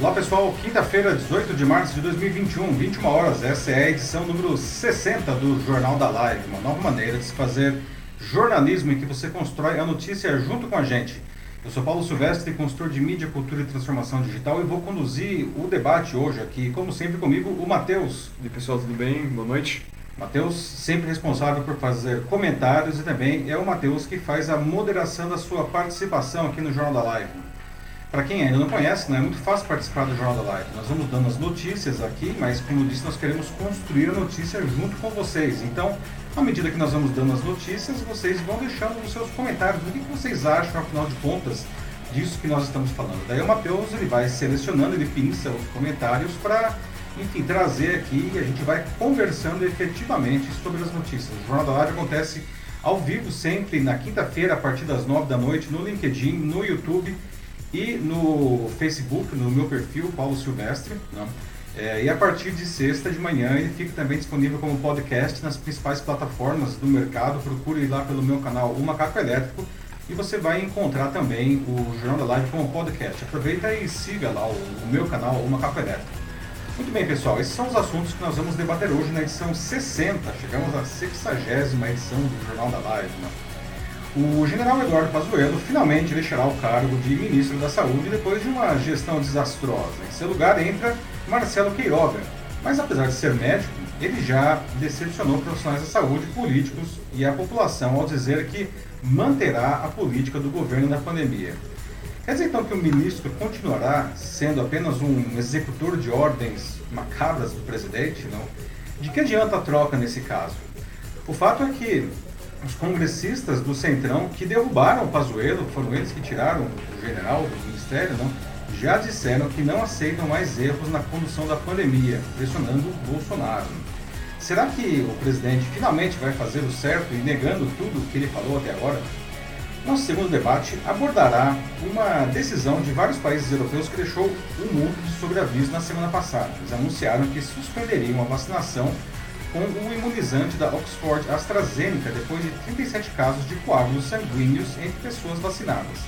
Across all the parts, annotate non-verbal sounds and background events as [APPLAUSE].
Olá pessoal, quinta-feira, 18 de março de 2021, 21 horas, essa é a edição número 60 do Jornal da Live, uma nova maneira de se fazer jornalismo em que você constrói a notícia junto com a gente. Eu sou Paulo Silvestre, consultor de mídia, cultura e transformação digital e vou conduzir o debate hoje aqui, como sempre comigo, o Matheus. E pessoal, tudo bem? Boa noite. Matheus, sempre responsável por fazer comentários e também é o Matheus que faz a moderação da sua participação aqui no Jornal da Live. Para quem ainda não conhece, não é muito fácil participar do Jornal da Live. Nós vamos dando as notícias aqui, mas como eu disse, nós queremos construir a notícia junto com vocês. Então, à medida que nós vamos dando as notícias, vocês vão deixando os seus comentários. O que vocês acham, afinal de contas, disso que nós estamos falando? Daí o Matheus ele vai selecionando, ele pinça os comentários para, enfim, trazer aqui e a gente vai conversando efetivamente sobre as notícias. O Jornal da Live acontece ao vivo sempre na quinta-feira, a partir das nove da noite, no LinkedIn, no YouTube e no Facebook, no meu perfil, Paulo Silvestre. Né? É, e a partir de sexta de manhã ele fica também disponível como podcast nas principais plataformas do mercado. Procure lá pelo meu canal O Macaco Elétrico e você vai encontrar também o Jornal da Live como podcast. Aproveita e siga lá o, o meu canal O Macaco Elétrico. Muito bem, pessoal, esses são os assuntos que nós vamos debater hoje na edição 60. Chegamos à 60 edição do Jornal da Live. Né? O general Eduardo Pazuello finalmente deixará o cargo de ministro da Saúde depois de uma gestão desastrosa. Em seu lugar entra Marcelo Queiroga, mas apesar de ser médico, ele já decepcionou profissionais da saúde, políticos e a população ao dizer que manterá a política do governo na pandemia. Quer dizer então que o ministro continuará sendo apenas um executor de ordens macabras do presidente? Não? De que adianta a troca nesse caso? O fato é que os congressistas do Centrão que derrubaram o Pazuello, foram eles que tiraram o general do ministério, não, já disseram que não aceitam mais erros na condução da pandemia, pressionando Bolsonaro. Será que o presidente finalmente vai fazer o certo e negando tudo o que ele falou até agora? Nosso segundo debate abordará uma decisão de vários países europeus que deixou o mundo de sobreaviso na semana passada. Eles anunciaram que suspenderiam a vacinação com o imunizante da Oxford AstraZeneca depois de 37 casos de coágulos sanguíneos entre pessoas vacinadas.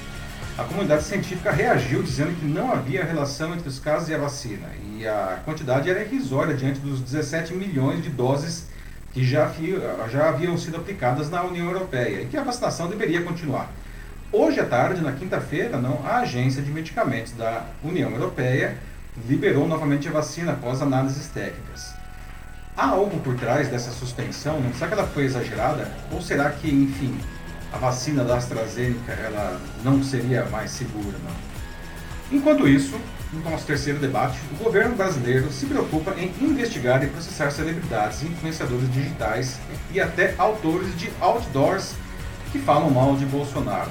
A comunidade científica reagiu dizendo que não havia relação entre os casos e a vacina, e a quantidade era irrisória diante dos 17 milhões de doses que já, já haviam sido aplicadas na União Europeia e que a vacinação deveria continuar. Hoje à tarde, na quinta-feira, não, a Agência de Medicamentos da União Europeia liberou novamente a vacina após análises técnicas. Há algo por trás dessa suspensão? Não? Será que ela foi exagerada? Ou será que, enfim, a vacina da AstraZeneca ela não seria mais segura? Não? Enquanto isso, no nosso terceiro debate, o governo brasileiro se preocupa em investigar e processar celebridades, influenciadores digitais e até autores de outdoors que falam mal de Bolsonaro.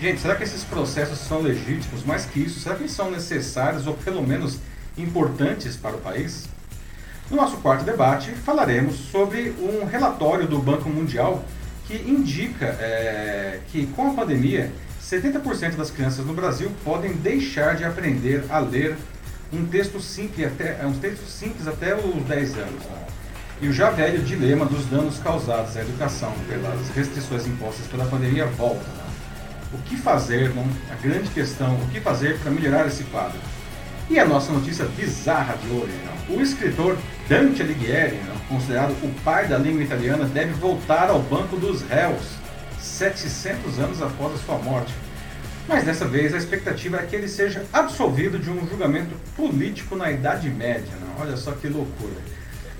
Gente, será que esses processos são legítimos? Mais que isso, será que eles são necessários ou pelo menos importantes para o país? No nosso quarto debate, falaremos sobre um relatório do Banco Mundial que indica é, que, com a pandemia, 70% das crianças no Brasil podem deixar de aprender a ler um texto simples até, é, um texto simples até os 10 anos. Né? E o já velho dilema dos danos causados à educação pelas restrições impostas pela pandemia volta. Né? O que fazer, né? a grande questão, o que fazer para melhorar esse quadro? E a nossa notícia bizarra de hoje, não? o escritor Dante Alighieri, considerado o pai da língua italiana, deve voltar ao banco dos réus 700 anos após a sua morte. Mas dessa vez a expectativa é que ele seja absolvido de um julgamento político na Idade Média. Não? Olha só que loucura.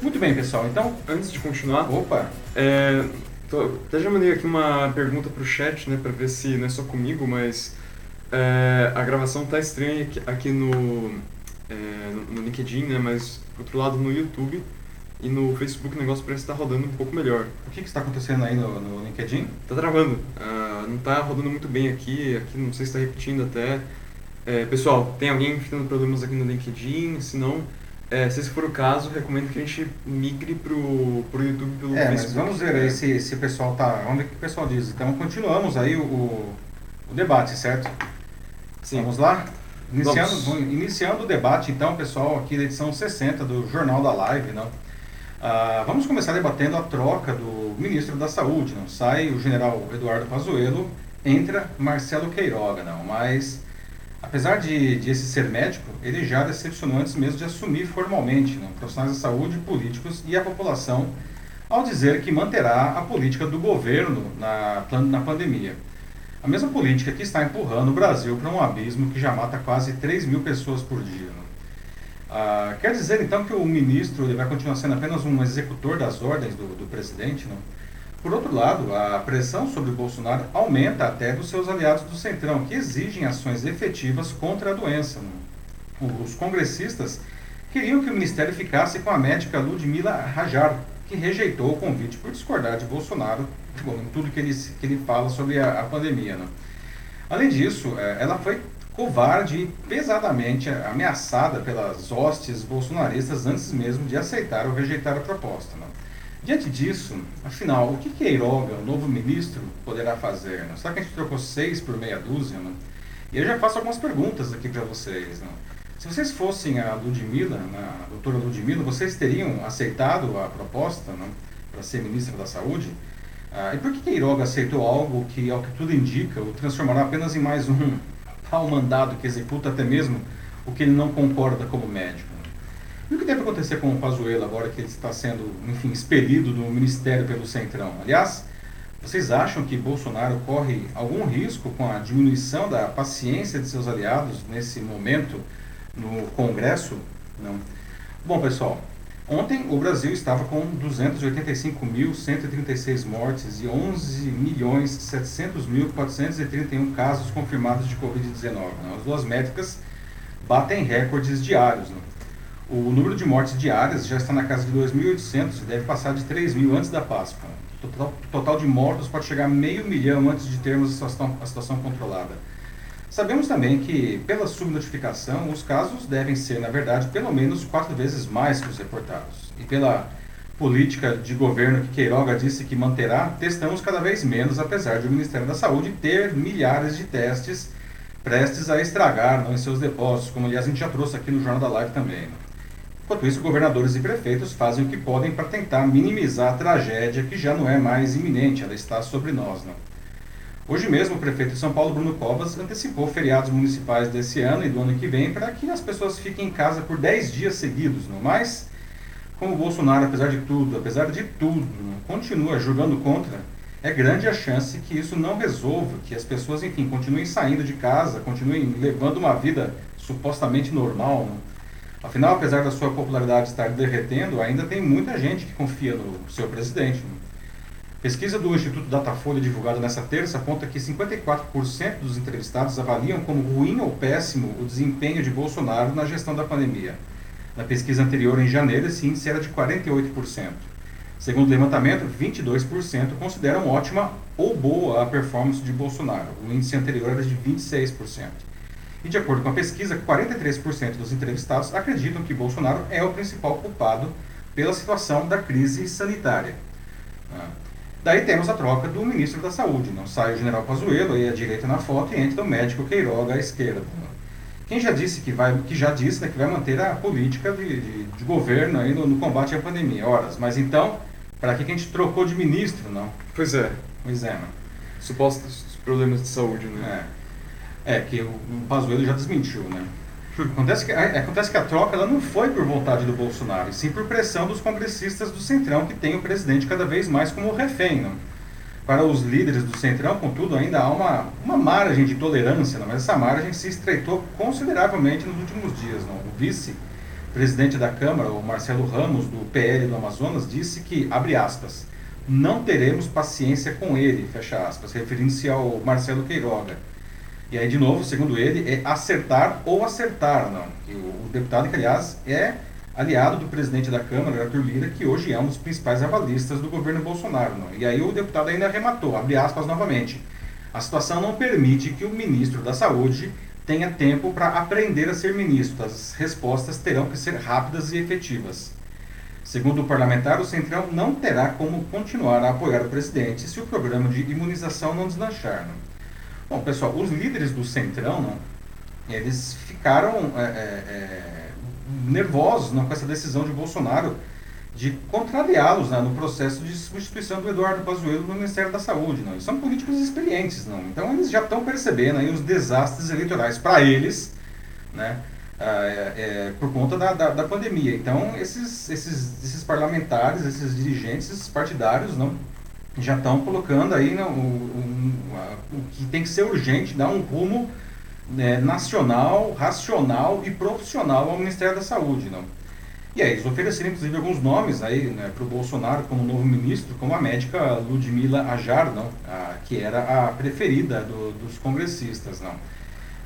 Muito bem, pessoal. Então, antes de continuar, opa, é, tô, até já mandei aqui uma pergunta para o chat, né, para ver se não é só comigo, mas é, a gravação tá estranha aqui, aqui no, é, no, LinkedIn, né? Mas, por outro lado, no YouTube e no Facebook o negócio parece estar tá rodando um pouco melhor. O que está acontecendo aí no, no LinkedIn? Tá travando. Uh, não está rodando muito bem aqui, aqui não sei se está repetindo até. É, pessoal, tem alguém tendo problemas aqui no LinkedIn? Se não, é, se esse for o caso, recomendo que a gente migre pro, pro YouTube pelo é, Facebook. vamos ver aí se, se o pessoal tá. Vamos ver o que o pessoal diz. Então continuamos aí o, o debate, certo? Sim. Vamos lá? Iniciando, iniciando o debate, então, pessoal, aqui da edição 60 do Jornal da Live, não? Ah, vamos começar debatendo a troca do ministro da Saúde. Não? Sai o general Eduardo Pazuello, entra Marcelo Queiroga. Não? Mas Apesar de, de esse ser médico, ele já decepcionou antes mesmo de assumir formalmente né, profissionais da saúde, políticos e a população ao dizer que manterá a política do governo na, na pandemia. A mesma política que está empurrando o Brasil para um abismo que já mata quase 3 mil pessoas por dia. Né? Ah, quer dizer então que o ministro ele vai continuar sendo apenas um executor das ordens do, do presidente? Não? Por outro lado, a pressão sobre Bolsonaro aumenta até dos seus aliados do Centrão, que exigem ações efetivas contra a doença. Não? Os congressistas queriam que o ministério ficasse com a médica Ludmila Rajar, que rejeitou o convite por discordar de Bolsonaro bom, em tudo que ele, que ele fala sobre a, a pandemia. Né? Além disso, é, ela foi covarde e pesadamente ameaçada pelas hostes bolsonaristas antes mesmo de aceitar ou rejeitar a proposta. Né? Diante disso, afinal, o que Queiroga, o novo ministro, poderá fazer? Né? Será que a gente trocou seis por meia dúzia? Né? E eu já faço algumas perguntas aqui para vocês. Né? Se vocês fossem a Ludmilla, a doutora Ludmilla, vocês teriam aceitado a proposta né, para ser ministra da Saúde? Ah, e por que Queiroga aceitou algo que, ao que tudo indica, o transformará apenas em mais um [LAUGHS] tal mandado que executa até mesmo o que ele não concorda como médico? E o que deve acontecer com o Pazuello agora que ele está sendo, enfim, expelido do ministério pelo Centrão? Aliás, vocês acham que Bolsonaro corre algum risco com a diminuição da paciência de seus aliados nesse momento no Congresso? Não. Bom, pessoal, Ontem o Brasil estava com 285.136 mortes e 11.700.431 casos confirmados de Covid-19. Né? As duas métricas batem recordes diários. O número de mortes diárias já está na casa de 2.800 e deve passar de 3.000 antes da Páscoa. O total, total de mortos pode chegar a meio milhão antes de termos a situação, a situação controlada. Sabemos também que, pela subnotificação, os casos devem ser, na verdade, pelo menos quatro vezes mais que os reportados. E pela política de governo que Queiroga disse que manterá, testamos cada vez menos, apesar de o Ministério da Saúde ter milhares de testes prestes a estragar não, em seus depósitos, como aliás a gente já trouxe aqui no Jornal da Live também. Enquanto isso, governadores e prefeitos fazem o que podem para tentar minimizar a tragédia que já não é mais iminente, ela está sobre nós. Não? Hoje mesmo, o prefeito de São Paulo, Bruno Covas, antecipou feriados municipais desse ano e do ano que vem para que as pessoas fiquem em casa por 10 dias seguidos. Não? Mas, como o Bolsonaro, apesar de tudo, apesar de tudo, continua jogando contra, é grande a chance que isso não resolva, que as pessoas, enfim, continuem saindo de casa, continuem levando uma vida supostamente normal. Não? Afinal, apesar da sua popularidade estar derretendo, ainda tem muita gente que confia no seu presidente. Não? Pesquisa do Instituto Datafolha divulgada nesta terça aponta que 54% dos entrevistados avaliam como ruim ou péssimo o desempenho de Bolsonaro na gestão da pandemia. Na pesquisa anterior, em janeiro, esse índice era de 48%. Segundo o levantamento, 22% consideram ótima ou boa a performance de Bolsonaro. O índice anterior era de 26%. E de acordo com a pesquisa, 43% dos entrevistados acreditam que Bolsonaro é o principal culpado pela situação da crise sanitária. Daí temos a troca do ministro da Saúde. Não sai o general Pazuello aí à direita na foto e entra o médico Queiroga à esquerda. Quem já disse que vai, que já disse né, que vai manter a política de, de, de governo aí no, no, combate à pandemia. Horas, mas então, para que a gente trocou de ministro, não? Pois é. Pois é, mano. Supostos problemas de saúde, né? É, é que o, o Pazuello já desmentiu, né? Acontece que, acontece que a troca ela não foi por vontade do Bolsonaro, e sim por pressão dos congressistas do Centrão, que tem o presidente cada vez mais como refém. Não? Para os líderes do Centrão, contudo, ainda há uma, uma margem de tolerância, não? mas essa margem se estreitou consideravelmente nos últimos dias. Não? O vice-presidente da Câmara, o Marcelo Ramos, do PL do Amazonas, disse que, abre aspas, não teremos paciência com ele, fecha aspas, referindo-se ao Marcelo Queiroga e aí, de novo, segundo ele, é acertar ou acertar, não. E o, deputado, que aliás é aliado do presidente da Câmara, Arthur Lira, que hoje é um dos principais avalistas do governo Bolsonaro. Não. E aí o deputado ainda arrematou, abre aspas novamente. A situação não permite que o ministro da Saúde tenha tempo para aprender a ser ministro. As respostas terão que ser rápidas e efetivas. Segundo o parlamentar, o Centrão não terá como continuar a apoiar o presidente se o programa de imunização não deslanchar. Não. Bom, pessoal, os líderes do Centrão, não, eles ficaram é, é, é, nervosos não, com essa decisão de Bolsonaro, de contrariá-los né, no processo de substituição do Eduardo Pazuello no Ministério da Saúde. Não. Eles são políticos experientes, não. Então eles já estão percebendo aí os desastres eleitorais para eles, né, é, é, por conta da, da, da, pandemia. Então esses, esses, esses parlamentares, esses dirigentes, esses partidários, não, já estão colocando aí não, o, o, que tem que ser urgente, dar um rumo né, nacional, racional e profissional ao Ministério da Saúde. Não. E aí eles ofereceram inclusive alguns nomes aí né, para o Bolsonaro como novo ministro, como a médica Ludmila Ajar, não, a, que era a preferida do, dos congressistas. Não.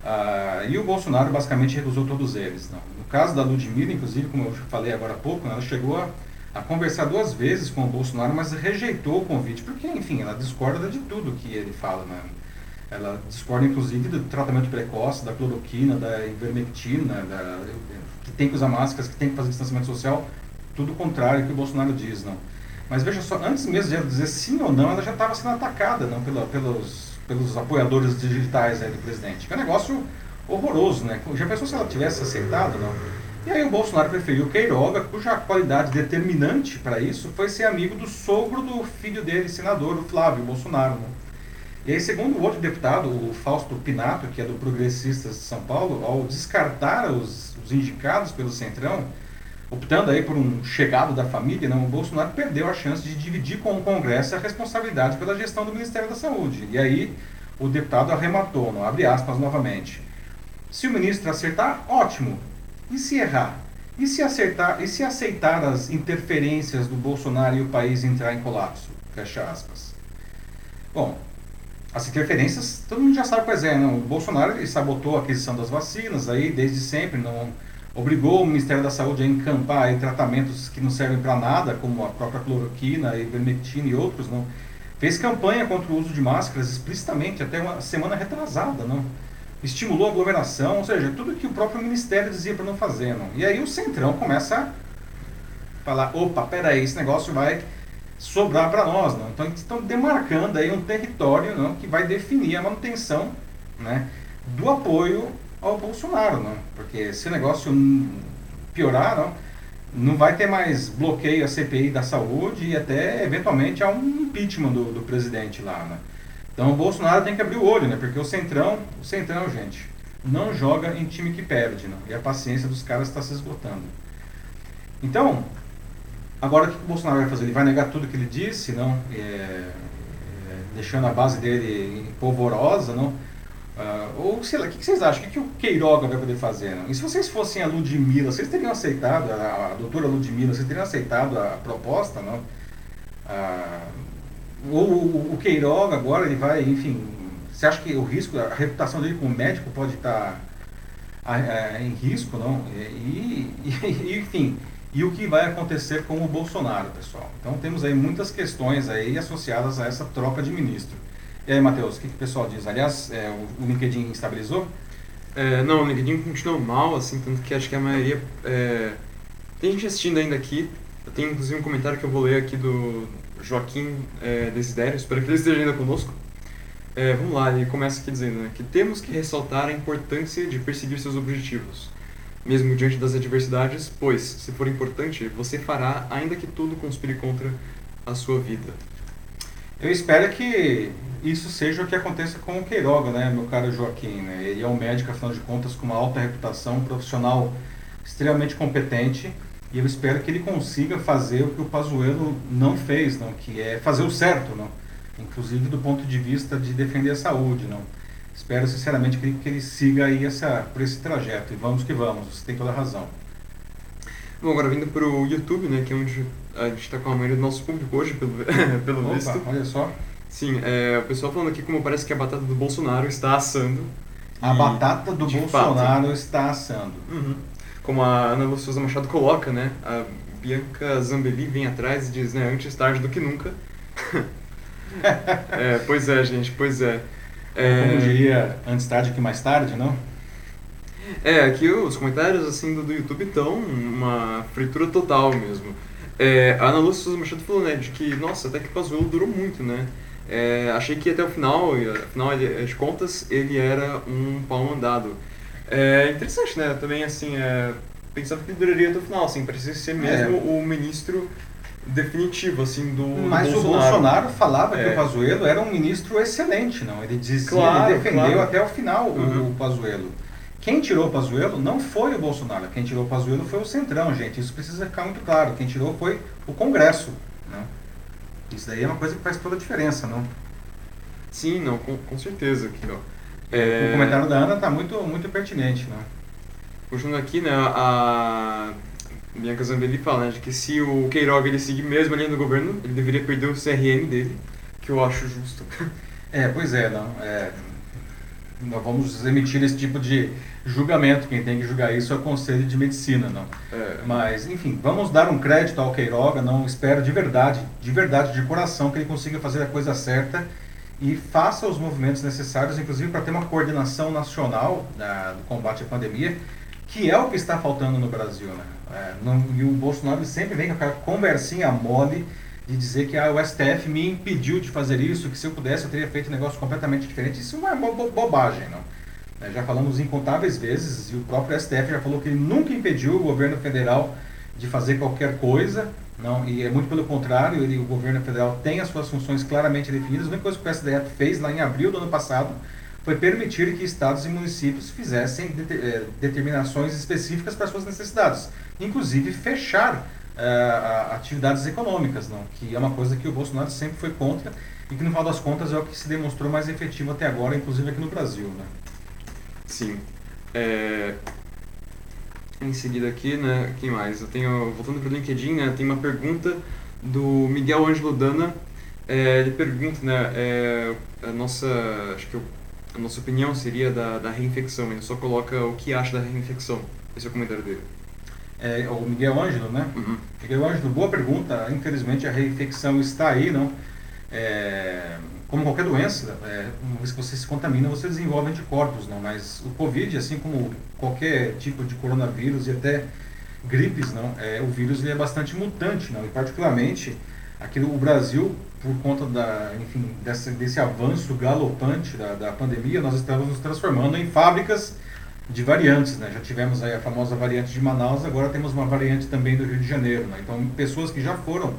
Ah, e o Bolsonaro basicamente recusou todos eles. Não. No caso da Ludmila, inclusive, como eu falei agora há pouco, né, ela chegou a, a, conversar duas vezes com o Bolsonaro, mas rejeitou o convite, porque, enfim, ela discorda de tudo que ele fala. Né. Ela discorda, inclusive, do tratamento precoce, da cloroquina, da ivermectina, da, que tem que usar máscaras, que tem que fazer distanciamento social, tudo o contrário que o Bolsonaro diz, não. Mas veja só, antes mesmo de ela dizer sim ou não, ela já estava sendo atacada não, pela, pelos, pelos apoiadores digitais do presidente. Que é um negócio horroroso, né? Já pensou se ela tivesse aceitado, não? E aí o Bolsonaro preferiu Queiroga, cuja qualidade determinante para isso foi ser amigo do sogro do filho dele, senador, o Flávio Bolsonaro. Né? E aí, segundo o outro deputado, o Fausto Pinato, que é do Progressistas de São Paulo, ao descartar os, os indicados pelo Centrão, optando aí por um chegado da família, não, o Bolsonaro perdeu a chance de dividir com o Congresso a responsabilidade pela gestão do Ministério da Saúde. E aí o deputado arrematou, não, abre aspas novamente. Se o ministro acertar, ótimo. E se errar? E se acertar, e se aceitar as interferências do Bolsonaro e o país entrar em colapso? Fecha aspas. Bom, as interferências, todo mundo já sabe quais é. Não? O Bolsonaro sabotou a aquisição das vacinas aí desde sempre, não obrigou o Ministério da Saúde a encampar aí, tratamentos que não servem para nada, como a própria cloroquina, ivermectina e outros, não. Fez campanha contra o uso de máscaras explicitamente até uma semana retrasada, não. Estimulou a aglomeração, ou seja, tudo que o próprio Ministério dizia para não fazer, não. E aí o Centrão começa a falar, opa, peraí, esse negócio vai sobrar para nós. Não? Então, estão demarcando aí um território não, que vai definir a manutenção né, do apoio ao Bolsonaro. Não? Porque se o negócio piorar, não, não vai ter mais bloqueio à CPI da saúde e até, eventualmente, há um impeachment do, do presidente lá. Né? Então, o Bolsonaro tem que abrir o olho, né? porque o Centrão, o Centrão, gente, não joga em time que perde. Não? E a paciência dos caras está se esgotando. Então, Agora, o que o Bolsonaro vai fazer? Ele vai negar tudo que ele disse, não? É, é, deixando a base dele polvorosa, não? Uh, ou sei lá, o que, vocês acham? O que, que o Queiroga vai poder fazer? Não? E se vocês fossem a Ludmilla, vocês teriam aceitado, a, a doutora Ludmilla, vocês teriam aceitado a proposta, não? Uh, ou o, o Queiroga agora, ele vai, enfim, você acha que o risco, a reputação dele como médico pode estar uh, em risco, não? E, [LAUGHS] e, enfim, e o que vai acontecer com o Bolsonaro, pessoal. Então temos aí muitas questões aí associadas a essa troca de ministro. E aí, Matheus, o que, que o pessoal diz? Aliás, é, o, LinkedIn estabilizou? É, não, o LinkedIn continua mal, assim, tanto que acho que a maioria... É... Tem gente assistindo ainda aqui, eu tenho inclusive um comentário que eu vou ler aqui do Joaquim é, Desidério, espero que ele esteja ainda conosco. É, vamos lá, ele começa aqui dizendo né, que temos que ressaltar a importância de perseguir seus objetivos mesmo diante das adversidades, pois, se for importante, você fará, ainda que tudo conspire contra a sua vida. Eu espero que isso seja o que aconteça com o Queiroga, né, meu caro Joaquim. Né? Ele é um médico, afinal de contas, com uma alta reputação, um profissional extremamente competente, e eu espero que ele consiga fazer o que o Pazuello não fez, não, que é fazer o certo, não, inclusive do ponto de vista de defender a saúde, não espero sinceramente que, que ele siga aí essa, por esse trajeto. E vamos que vamos, você tem toda a razão. Bom, agora vindo para o YouTube, né, que é onde a gente está com a maioria do nosso público hoje, pelo, [LAUGHS] pelo Opa, visto. olha só. Sim, é, o pessoal falando aqui como parece que a batata do Bolsonaro está assando. A e, batata do Bolsonaro fato, está assando. Uhum. Como a Ana Lúcia Machado coloca, né, a Bianca Zambelli vem atrás e diz, né, antes tarde do que nunca. [LAUGHS] é, pois é, gente, pois é. É... Como diria, antes tarde que mais tarde, não? É, aqui os comentários assim do, do YouTube estão uma fritura total mesmo. É, a Ana Lúcia Souza Machado falou, né, de que, nossa, até que o Pazuello durou muito, né? É, achei que até o final, afinal de contas, ele era um pau andado. É interessante, né? Também, assim, é, pensava que ele duraria até o final, assim, parecia ser mesmo é. o ministro definitivo, assim, do Mas Bolsonaro. o Bolsonaro falava é. que o Pazuello era um ministro excelente, não? Ele dizia, claro, ele defendeu claro. até o final uhum. o Pazuello. Quem tirou o Pazuello não foi o Bolsonaro, quem tirou o Pazuello foi o Centrão, gente. Isso precisa ficar muito claro. Quem tirou foi o Congresso, não? Isso daí é uma coisa que faz toda a diferença, não? Sim, não, com, com certeza. Aqui, ó. É... O comentário da Ana está muito, muito pertinente, não? Continuando aqui, né, a Bianca Zambelli fala né, que se o Queiroga ele seguir mesmo a linha do governo, ele deveria perder o CRM dele, que eu acho justo. [LAUGHS] É, pois é, não. É, nós vamos emitir esse tipo de julgamento. Quem tem que julgar isso é o Conselho de Medicina, não. É. Mas, enfim, vamos dar um crédito ao Queiroga. Não espero de verdade, de verdade, de coração, que ele consiga fazer a coisa certa e faça os movimentos necessários, inclusive para ter uma coordenação nacional da, do combate à pandemia, que é o que está faltando no Brasil, né? É, não, e o Bolsonaro sempre vem com aquela conversinha mole de dizer que ah, o STF me impediu de fazer isso, que se eu pudesse eu teria feito um negócio completamente diferente. Isso é uma bo bobagem, não? É, já falamos incontáveis vezes e o próprio STF já falou que ele nunca impediu o governo federal de fazer qualquer coisa, não, e é muito pelo contrário, ele, o governo federal tem as suas funções claramente definidas. A única coisa que o STF fez lá em abril do ano passado foi permitir que estados e municípios fizessem de, eh, determinações específicas para suas necessidades, inclusive fechar uh, atividades econômicas, não, que é uma coisa que o Bolsonaro sempre foi contra e que no final das contas é o que se demonstrou mais efetivo até agora, inclusive aqui no Brasil, né? Sim. É... Em seguida aqui, né, quem mais? Eu tenho, voltando para o LinkedIn, né, tem uma pergunta do Miguel Ângelo Dana. É, ele pergunta, né, é, a nossa, acho que eu a nossa opinião seria da, da reinfecção. Ele só coloca o que acha da reinfecção. Esse é o comentário dele. É, o Miguel Ângelo, né? Uhum. Miguel Ângelo, boa pergunta. Infelizmente a reinfecção está aí, não? É, como qualquer doença, é, uma vez que você se contamina, você desenvolve anticorpos, não? Mas o Covid, assim como qualquer tipo de coronavírus e até gripes, não? É, o vírus ele é bastante mutante, não? E particularmente aqui no Brasil, por conta da, enfim, desse avanço galopante da, da pandemia, nós estamos nos transformando em fábricas de variantes, né? Já tivemos aí a famosa variante de Manaus, agora temos uma variante também do Rio de Janeiro, né? Então, pessoas que já foram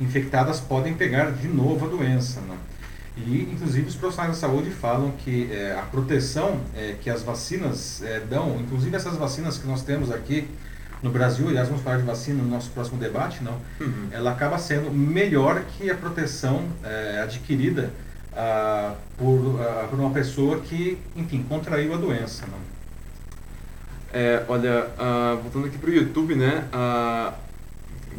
infectadas podem pegar de novo a doença, né? E, inclusive, os profissionais da saúde falam que é, a proteção é, que as vacinas é, dão, inclusive essas vacinas que nós temos aqui no Brasil, aliás, vamos falar de vacina no nosso próximo debate, não? Uhum. Ela acaba sendo melhor que a proteção adquirida ah, por, ah, por uma pessoa que, enfim, contraiu a doença, não? É, olha, uh, voltando aqui para o YouTube, né?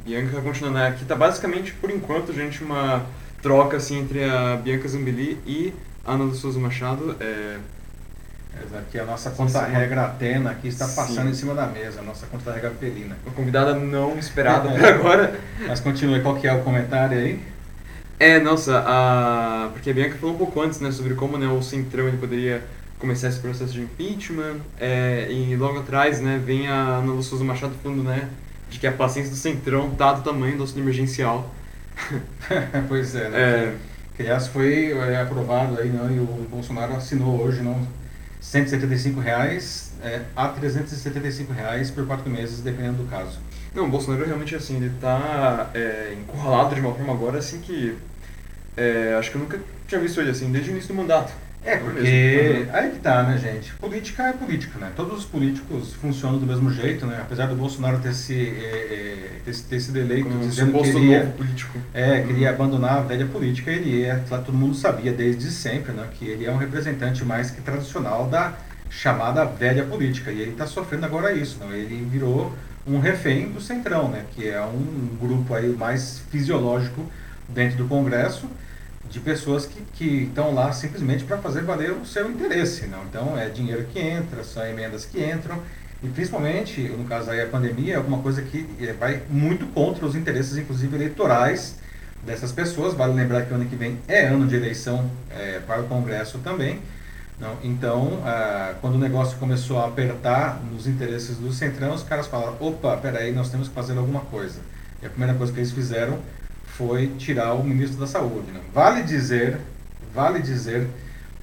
Bianca continuando né, aqui, tá basicamente, por enquanto, gente, uma troca assim entre a Bianca Zambelli e a Ana do Souza Machado. É, Aqui a nossa conta-regra Atena aqui está passando Sim. em cima da mesa, a nossa conta-regra felina. Uma convidada não esperada por [LAUGHS] agora. Mas continue, qual que é o comentário aí? É, nossa, a... porque a Bianca falou um pouco antes, né, sobre como né, o Centrão ele poderia começar esse processo de impeachment, é, e logo atrás, né, vem a Ana Lúcia Souza Machado falando, né, de que a paciência do Centrão tá do tamanho do auxílio emergencial. [LAUGHS] pois é, né? É... Que, aliás, foi é, aprovado aí, não, e o Bolsonaro assinou hoje, não, 175 reais é, a 375 reais por quatro meses, dependendo do caso. Não, o Bolsonaro realmente assim, ele está é, encurralado de uma forma agora assim que é, acho que eu nunca tinha visto ele assim desde o início do mandato. É, porque aí que tá, né, gente? Política é política, né? Todos os políticos funcionam do mesmo jeito, né? Apesar do Bolsonaro ter, se, é, é, ter, ter sido eleito Como dizendo que ele político. É, queria uhum. abandonar a velha política, ele é, todo mundo sabia desde sempre, né? Que ele é um representante mais que tradicional da chamada velha política. E ele está sofrendo agora isso, né? Ele virou um refém do Centrão, né? Que é um grupo aí mais fisiológico dentro do Congresso de pessoas que estão lá simplesmente para fazer valer o seu interesse. Não? Então, é dinheiro que entra, são emendas que entram, e principalmente, no caso aí, a pandemia é alguma coisa que é, vai muito contra os interesses, inclusive eleitorais, dessas pessoas. Vale lembrar que ano que vem é ano de eleição é, para o Congresso também. Não? Então, ah, quando o negócio começou a apertar nos interesses do Centrão, os caras falaram, opa, peraí, nós temos que fazer alguma coisa. E a primeira coisa que eles fizeram foi tirar o ministro da Saúde. Né? Vale dizer, vale dizer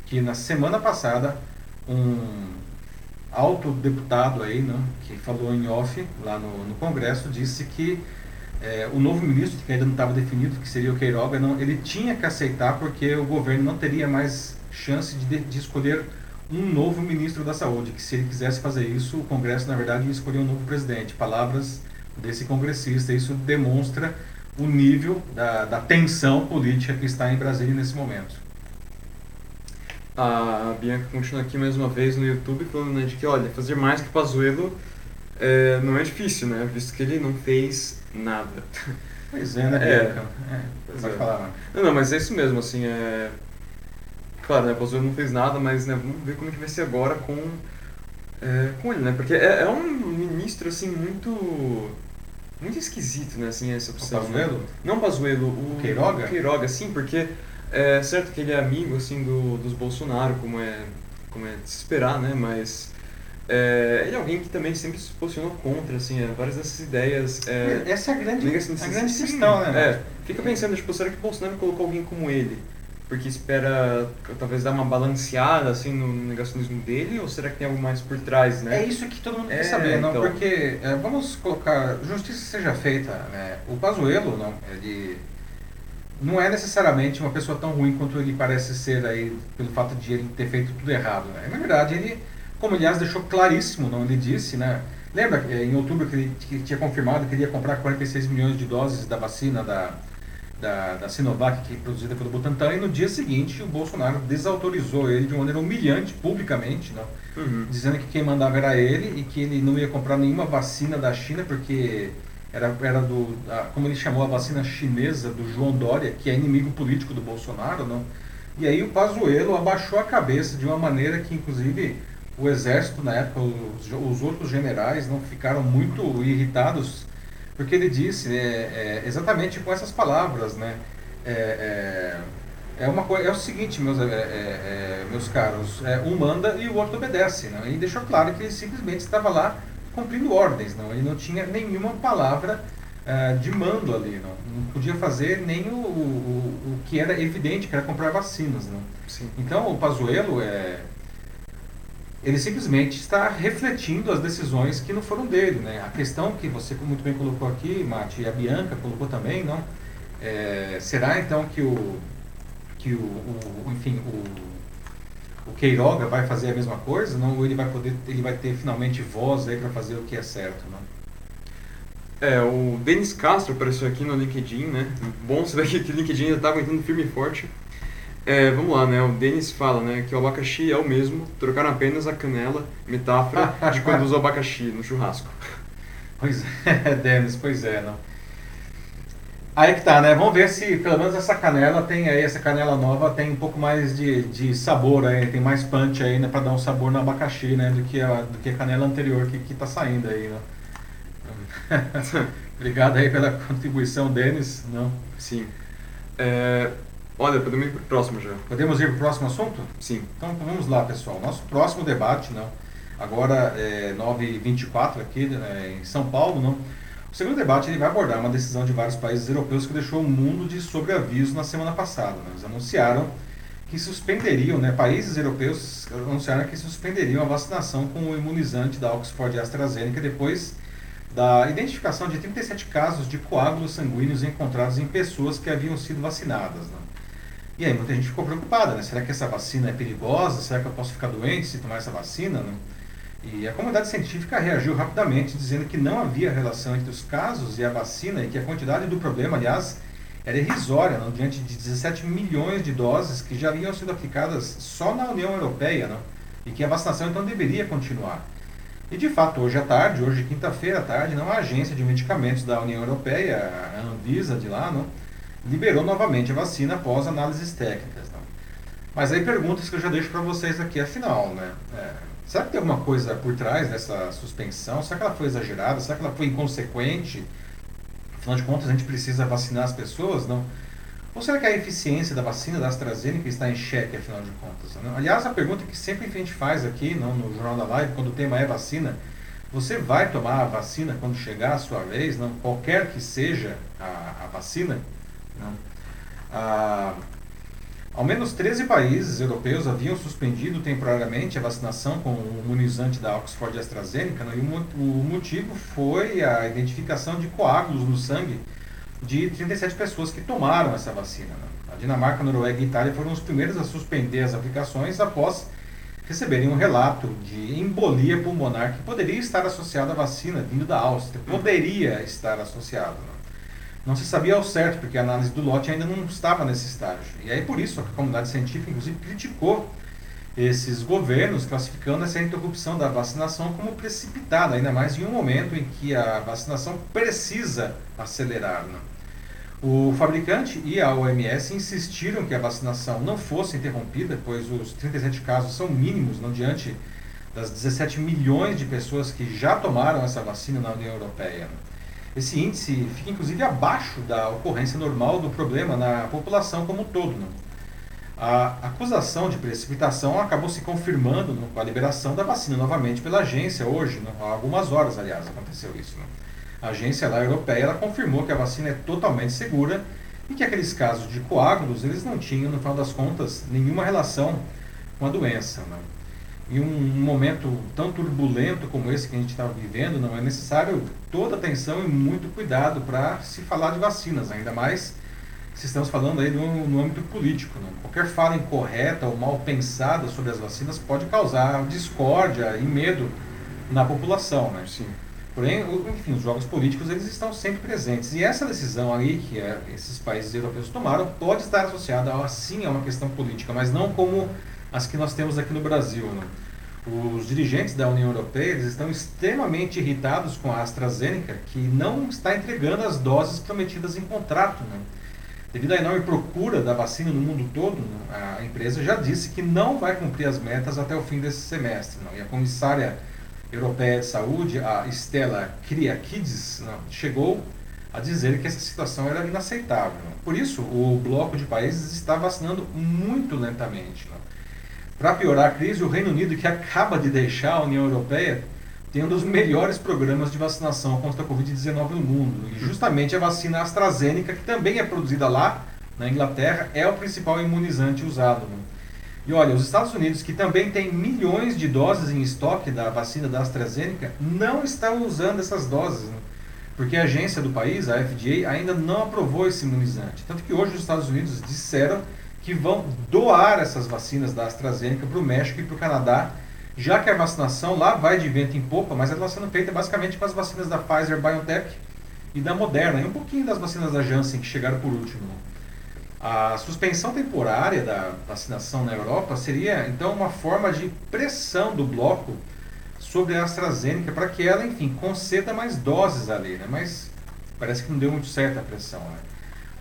que na semana passada um alto deputado aí, né, que falou em off lá no, no Congresso, disse que é, o novo ministro, que ainda não estava definido, que seria o Queiroga, não, ele tinha que aceitar porque o governo não teria mais chance de, de escolher um novo ministro da saúde, que se ele quisesse fazer isso, o Congresso, na verdade, ia escolher um novo presidente. Palavras desse congressista, isso demonstra o nível da, da tensão política que está em Brasília nesse momento. A Bianca continua aqui mais uma vez no YouTube falando né, de que, olha, fazer mais que Pazuello é, não é difícil, né? Visto que ele não fez nada. Pois é, né, é. Bianca? É, é, pode é. falar. Né? Não, não, mas é isso mesmo, assim, é... Claro, né, Pazuello não fez nada, mas né, vamos ver como é que vai ser agora com, é, com ele, né? Porque é, é um ministro, assim, muito muito esquisito, né, assim, essa opção. O Pazuello? Né? Não Pazuello, o Queiroga? O Queiroga, sim, porque é certo que ele é amigo, assim, do, dos Bolsonaro, como é, como é de se esperar, né, mas é, ele é alguém que também sempre se posicionou contra, assim, é, várias dessas ideias... É, Essa é a grande, a grande questão, né? É, fica pensando, tipo, será que o Bolsonaro colocou alguém como ele? Porque espera talvez dar uma balanceada assim no negacionismo dele ou será que tem algo mais por trás, né? É isso que todo mundo é, quer saber, não? Então... Porque é, vamos colocar justiça seja feita, né? O Pazuello, não, ele não é necessariamente uma pessoa tão ruim quanto ele parece ser aí pelo fato de ele ter feito tudo errado, né? Na verdade, ele, como aliás deixou claríssimo, não, ele disse, né? Lembra é, em outubro que ele, que ele tinha confirmado que ele ia comprar 46 milhões de doses da vacina da da, da Sinovac, que é produzida pelo Butantan, e no dia seguinte o Bolsonaro desautorizou ele de uma maneira humilhante, publicamente, não? Uhum. dizendo que quem mandava era ele e que ele não ia comprar nenhuma vacina da China, porque era, era do, a, como ele chamou a vacina chinesa do João Dória, que é inimigo político do Bolsonaro, não? E aí o Pazuello abaixou a cabeça de uma maneira que, inclusive, o exército, na época, os, os outros generais não ficaram muito irritados porque ele disse é, é, exatamente com essas palavras, né? É, é, é uma coisa, é o seguinte, meus, é, é, meus caros, um manda e o outro obedece, não? E deixou claro que ele simplesmente estava lá cumprindo ordens, não? Ele não tinha nenhuma palavra de mando ali, não? Não podia fazer nem o, o, o que era evidente, que era comprar vacinas, não? Sim. Então o Pazuello é ele simplesmente está refletindo as decisões que não foram dele. Né? A questão que você muito bem colocou aqui, Mati, e a Bianca colocou também, não? É, será então que o, que o, o enfim, o, o Queiroga vai fazer a mesma coisa? Não? Ou ele vai poder, ele vai ter finalmente voz para fazer o que é certo, não? É, o Denis Castro apareceu aqui no LinkedIn, né? Bom saber que o LinkedIn ainda está aguentando firme e forte. É, vamos lá, né? O Denis fala, né, que o abacaxi é o mesmo, trocaram apenas a canela, metáfora de quando usa o abacaxi no churrasco. Pois é, [LAUGHS] Denis, pois é, não. Aí que tá, né? Vamos ver se pelo menos essa canela tem aí, essa canela nova tem um pouco mais de, de sabor aí, tem mais punch aí, né, pra dar um sabor no abacaxi, né, do que a, do que a canela anterior que, que tá saindo aí, né? [LAUGHS] Obrigado aí pela contribuição, Denis, não? Sim. É, Olha, podemos ir para o próximo já. Podemos ir para o próximo assunto? Sim. Então vamos lá, pessoal. Nosso próximo debate, não. Agora é 9h24 aqui é, em São Paulo, não. O segundo debate ele vai abordar uma decisão de vários países europeus que deixou o mundo de sobreaviso na semana passada. Né? Eles anunciaram que suspenderiam, né, países europeus anunciaram que suspenderiam a vacinação com o imunizante da Oxford AstraZeneca depois da identificação de 37 casos de coágulos sanguíneos encontrados em pessoas que haviam sido vacinadas. Né? E aí muita gente ficou preocupada, né? Será que essa vacina é perigosa? Será que eu posso ficar doente se tomar essa vacina? Né? E a comunidade científica reagiu rapidamente, dizendo que não havia relação entre os casos e a vacina e que a quantidade do problema, aliás, era irrisória, não? diante de 17 milhões de doses que já haviam sido aplicadas só na União Europeia, não? e que a vacinação então deveria continuar. E de fato, hoje à tarde, hoje quinta-feira à tarde, não, a agência de medicamentos da União Europeia, a Anvisa de lá, não? Liberou novamente a vacina após análises técnicas. Né? Mas aí perguntas que eu já deixo para vocês aqui, afinal, né? É, será que tem alguma coisa por trás dessa suspensão? Será que ela foi exagerada? Será que ela foi inconsequente? Afinal de contas, a gente precisa vacinar as pessoas, não? Ou será que a eficiência da vacina da AstraZeneca está em xeque, afinal de contas? Né? Aliás, a pergunta que sempre a gente faz aqui não, no Jornal da Live, quando o tema é vacina, você vai tomar a vacina quando chegar a sua vez, não? qualquer que seja a, a vacina? Né? Ah, Ao menos 13 países europeus haviam suspendido temporariamente a vacinação com o imunizante da Oxford AstraZeneca, né? e o, motivo foi a identificação de coágulos no sangue de 37 pessoas que tomaram essa vacina. Né? A Dinamarca, Noruega e Itália foram os primeiros a suspender as aplicações após receberem um relato de embolia pulmonar que poderia estar associado à vacina vindo da Áustria. Poderia estar associado. Né? Não se sabia ao certo, porque a análise do lote ainda não estava nesse estágio. E aí por isso a comunidade científica, inclusive, criticou esses governos, classificando essa interrupção da vacinação como precipitada, ainda mais em um momento em que a vacinação precisa acelerar. Né? O fabricante e a OMS insistiram que a vacinação não fosse interrompida, pois os 37 casos são mínimos não diante das 17 milhões de pessoas que já tomaram essa vacina na União Europeia. Esse índice fica inclusive abaixo da ocorrência normal do problema na população como um todo. Né? A acusação de precipitação acabou se confirmando né, com a liberação da vacina novamente pela agência hoje, né? há algumas horas, aliás, aconteceu isso. Né? A agência lá europeia confirmou que a vacina é totalmente segura e que aqueles casos de coágulos eles não tinham, no final das contas, nenhuma relação com a doença. Né? Em um momento tão turbulento como esse que a gente está vivendo, não é necessário toda atenção e muito cuidado para se falar de vacinas, ainda mais se estamos falando aí no, no âmbito político. Né? Qualquer fala incorreta ou mal pensada sobre as vacinas pode causar discórdia e medo na população. Né? Sim. Porém, enfim, os jogos políticos eles estão sempre presentes. E essa decisão aí que é, esses países europeus tomaram pode estar associada, a, sim, a uma questão política, mas não como as que nós temos aqui no Brasil. Né? Os dirigentes da União Europeia estão extremamente irritados com a AstraZeneca, que não está entregando as doses prometidas em contrato. Né? Devido à enorme procura da vacina no mundo todo, né? a empresa já disse que não vai cumprir as metas até o fim desse semestre. Né? E a comissária europeia de saúde, a Stella Kyriakides, né? chegou a dizer que essa situação era inaceitável. Por isso, o bloco de países está vacinando muito lentamente. Para piorar a crise, o Reino Unido, que acaba de deixar a União Europeia, tem um dos melhores programas de vacinação contra a Covid-19 no mundo. E justamente a vacina AstraZeneca, que também é produzida lá na Inglaterra, é o principal imunizante usado. Né? E olha, os Estados Unidos, que também tem milhões de doses em estoque da vacina da AstraZeneca, não estão usando essas doses. Né? Porque a agência do país, a FDA, ainda não aprovou esse imunizante. Tanto que hoje os Estados Unidos disseram que vão doar essas vacinas da AstraZeneca para o México e para o Canadá, já que a vacinação lá vai de vento em popa, mas ela está sendo feita basicamente com as vacinas da Pfizer BioNTech e da Moderna, e um pouquinho das vacinas da Janssen, que chegaram por último. A suspensão temporária da vacinação na Europa seria, então, uma forma de pressão do bloco sobre a AstraZeneca para que ela, enfim, conceda mais doses ali, né? mas parece que não deu muito certo a pressão. Né?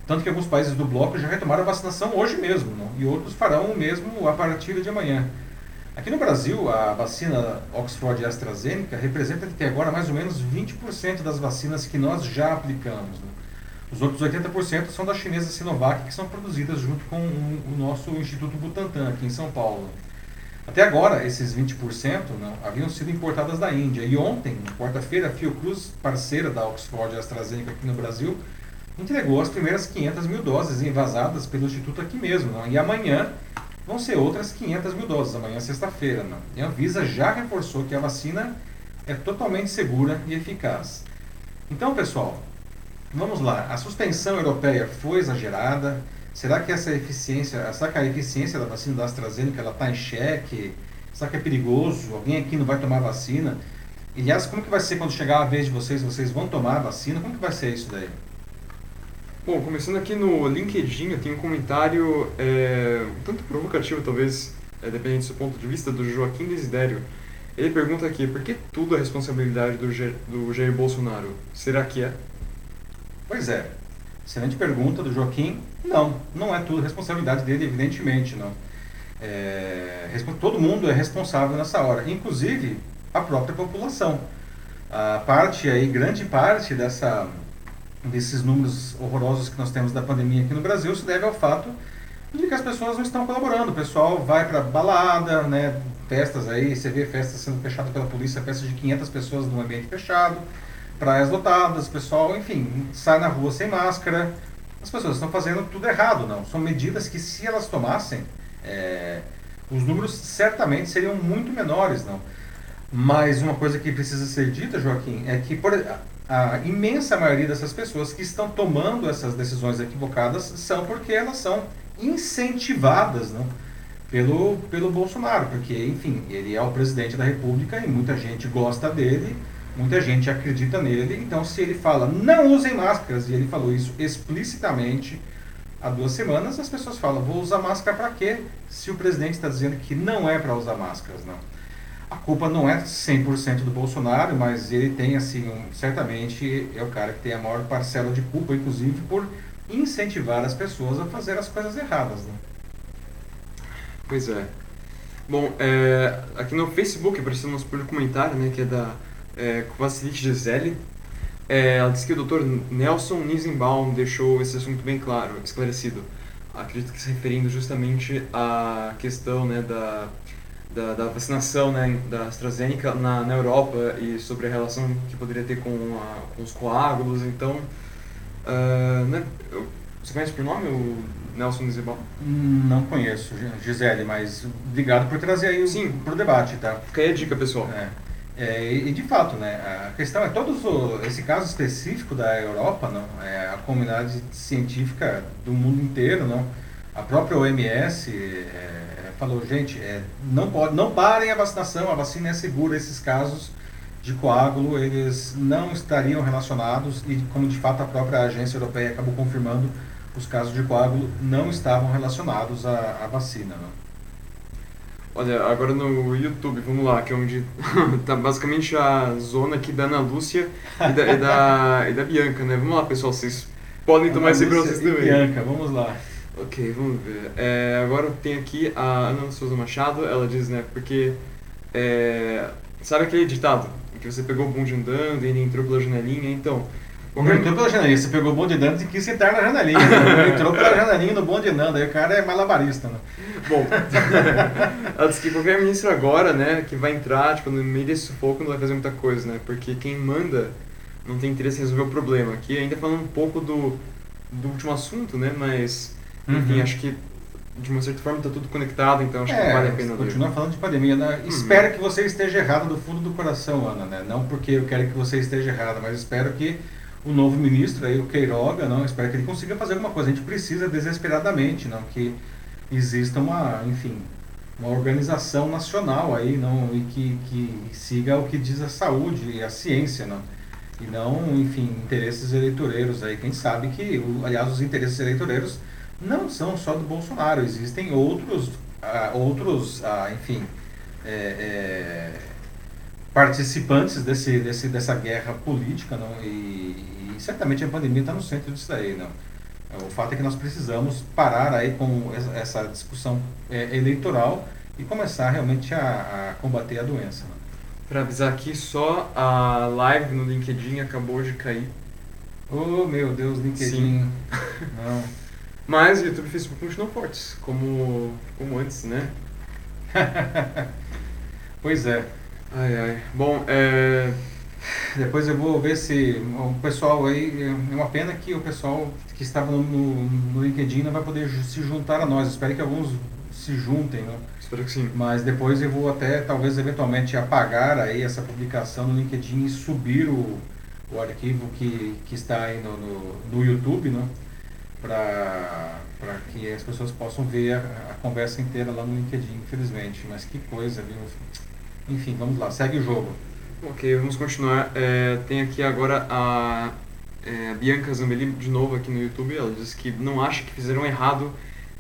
Tanto que alguns países do bloco já retomaram a vacinação hoje mesmo, não? e outros farão o mesmo a partir de amanhã. Aqui no Brasil, a vacina Oxford AstraZeneca representa até agora mais ou menos 20% das vacinas que nós já aplicamos. Né? Os outros 80% são da chinesa Sinovac, que são produzidas junto com o nosso Instituto Butantan, aqui em São Paulo. Até agora, esses 20% não, haviam sido importadas da Índia. E ontem, quarta-feira, a Fiocruz, parceira da Oxford AstraZeneca aqui no Brasil, entregou as primeiras 500 mil doses envasadas pelo Instituto aqui mesmo. Não? E amanhã vão ser outras 500 mil doses, amanhã sexta-feira. E a Anvisa já reforçou que a vacina é totalmente segura e eficaz. Então, pessoal, vamos lá. A suspensão europeia foi exagerada. Será que essa eficiência, será que a eficiência da vacina da AstraZeneca está em xeque? Será que é perigoso? Alguém aqui não vai tomar vacina? Aliás, como que vai ser quando chegar a vez de vocês? Vocês vão tomar a vacina? Como que vai ser isso daí? Bom, começando aqui no LinkedIn, eu tenho um comentário é, um tanto provocativo, talvez, é, dependendo do ponto de vista, do Joaquim Desidério. Ele pergunta aqui, por que tudo é responsabilidade do, Jair, do Jair Bolsonaro? Será que é? Pois é. Excelente pergunta do Joaquim. Não, não é tudo responsabilidade dele, evidentemente, não. É, todo mundo é responsável nessa hora, inclusive a própria população. A parte aí, grande parte dessa desses números horrorosos que nós temos da pandemia aqui no Brasil se deve ao fato de que as pessoas não estão colaborando. O pessoal vai para balada, né, festas aí, você vê festas sendo fechadas pela polícia, festas de 500 pessoas num ambiente fechado, praias lotadas, pessoal, enfim, sai na rua sem máscara. as pessoas estão fazendo tudo errado, não. São medidas que, se elas tomassem, é, os números certamente seriam muito menores, não. Mas uma coisa que precisa ser dita, Joaquim, é que por, a imensa maioria dessas pessoas que estão tomando essas decisões equivocadas são porque elas são incentivadas, não? Pelo, pelo Bolsonaro, porque, enfim, ele é o presidente da República e muita gente gosta dele, muita gente acredita nele. Então, se ele fala não usem máscaras, e ele falou isso explicitamente há duas semanas, as pessoas falam: vou usar máscara para quê? Se o presidente está dizendo que não é para usar máscaras, não. A culpa não é 100% do Bolsonaro, mas ele tem, assim, um, certamente é o cara que tem a maior parcela de culpa, inclusive por incentivar as pessoas a fazer as coisas erradas, né? Pois é. Bom, é, aqui no Facebook apareceu nosso primeiro comentário, né, que é da é, Vasilite Gisele. É, ela disse que o Dr. Nelson Nisenbaum deixou esse assunto bem claro, esclarecido. Acredito que se referindo justamente à questão né, da, da, da vacinação né, da AstraZeneca na, na Europa e sobre a relação que poderia ter com, a, com os coágulos. Então, uh, né, você conhece por nome o Nelson Nisenbaum? Não conheço, Gisele, mas obrigado por trazer aí para o debate, tá? Fica aí a dica, pessoal. É. É, e de fato, né, a questão é todos o, esse caso específico da Europa, não, é, a comunidade científica do mundo inteiro, não, a própria OMS é, falou, gente, é, não pode, não parem a vacinação, a vacina é segura, esses casos de coágulo eles não estariam relacionados e como de fato a própria agência europeia acabou confirmando, os casos de coágulo não estavam relacionados à, à vacina. Não. Olha, agora no YouTube, vamos lá, que é onde [LAUGHS] tá basicamente a zona aqui da Ana Lúcia e da, e da, e da Bianca, né? Vamos lá, pessoal, vocês podem tomar esse processo também. Bianca, vamos lá. Ok, vamos ver. É, agora tem aqui a Ana Souza Machado, ela diz, né, porque. É, sabe aquele ditado? Que você pegou o bonde andando e ele entrou pela janelinha? Então, não entrou pela janelinha, você pegou o bonde andando e quis sentar na janelinha. Né? entrou pela janelinha no bonde andando, aí o cara é malabarista, né? Bom, [LAUGHS] ela disse que qualquer ministro agora, né, que vai entrar, tipo, no meio desse sufoco não vai fazer muita coisa, né? Porque quem manda não tem interesse em resolver o problema. Aqui ainda falando um pouco do, do último assunto, né, mas, enfim, uhum. acho que de uma certa forma está tudo conectado, então acho é, que vale a pena Continua falando de pandemia, né? Uhum. Espero que você esteja errada do fundo do coração, Ana, né? Não porque eu quero que você esteja errada, mas espero que o novo ministro, aí, o Queiroga, não, espero que ele consiga fazer alguma coisa. A gente precisa desesperadamente não, que exista uma, enfim, uma organização nacional aí, não, e que, que siga o que diz a saúde e a ciência, não. E não, enfim, interesses eleitoreiros aí. Quem sabe que, aliás, os interesses eleitoreiros não são só do Bolsonaro, existem outros, ah, outros ah, enfim, é, é, participantes desse, desse, dessa guerra política, não? E, e certamente a pandemia está no centro disso aí, não. O fato é que nós precisamos parar aí com essa discussão é, eleitoral e começar realmente a, a combater a doença. Né? Para avisar aqui, só a live no LinkedIn acabou de cair. Oh, meu Deus, LinkedIn. Sim. Não. [LAUGHS] Mas YouTube e Facebook continuam fortes, como, como antes, né? [LAUGHS] pois é. Ai, ai. Bom, é... Depois eu vou ver se o pessoal aí. É uma pena que o pessoal que estava no, no, LinkedIn não vai poder se juntar a nós. Espero que alguns se juntem, né? Espero que sim. Mas depois eu vou até, talvez, eventualmente apagar aí essa publicação no LinkedIn e subir o, o arquivo que, que está aí no, no, no YouTube, né? Para que as pessoas possam ver a, a conversa inteira lá no LinkedIn, infelizmente. Mas que coisa, viu? Enfim, vamos lá, segue o jogo. Ok, vamos continuar. É, tem aqui agora a é, Bianca Zambelli de novo aqui no YouTube. Ela diz que não acha que fizeram errado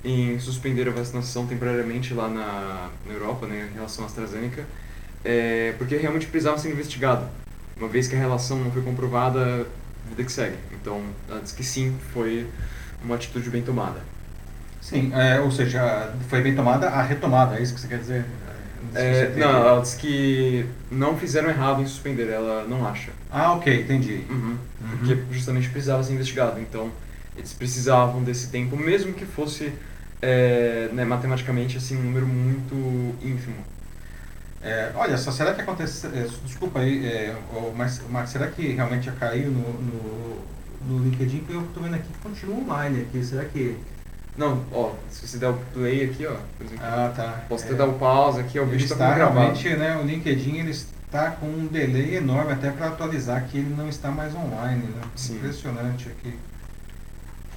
em suspender a vacinação temporariamente lá na, na Europa, né, em relação à AstraZeneca, é, porque realmente precisava ser investigado. Uma vez que a relação não foi comprovada, vida que segue. Então, ela diz que sim, foi uma atitude bem tomada. Sim, é, ou seja, foi bem tomada a retomada, é isso que você quer dizer? É, não, ela disse que não fizeram errado em suspender, ela não acha. Ah, ok, entendi. Uhum. Uhum. Porque justamente precisava ser investigado, então eles precisavam desse tempo, mesmo que fosse é, né, matematicamente assim, um número muito ínfimo. É, olha só, será que acontece. É, desculpa aí, é, mas, mas será que realmente já caiu no, no no LinkedIn que eu estou vendo aqui que continua online aqui. Será que. Não, ó, se você der o play aqui, ó, exemplo. Ah, tá. Posso É. até dar o pause aqui, o Ele vídeo tá está gravado. realmente, né, o LinkedIn ele está com um delay enorme até para atualizar que ele não está mais online, né? Sim. Impressionante aqui.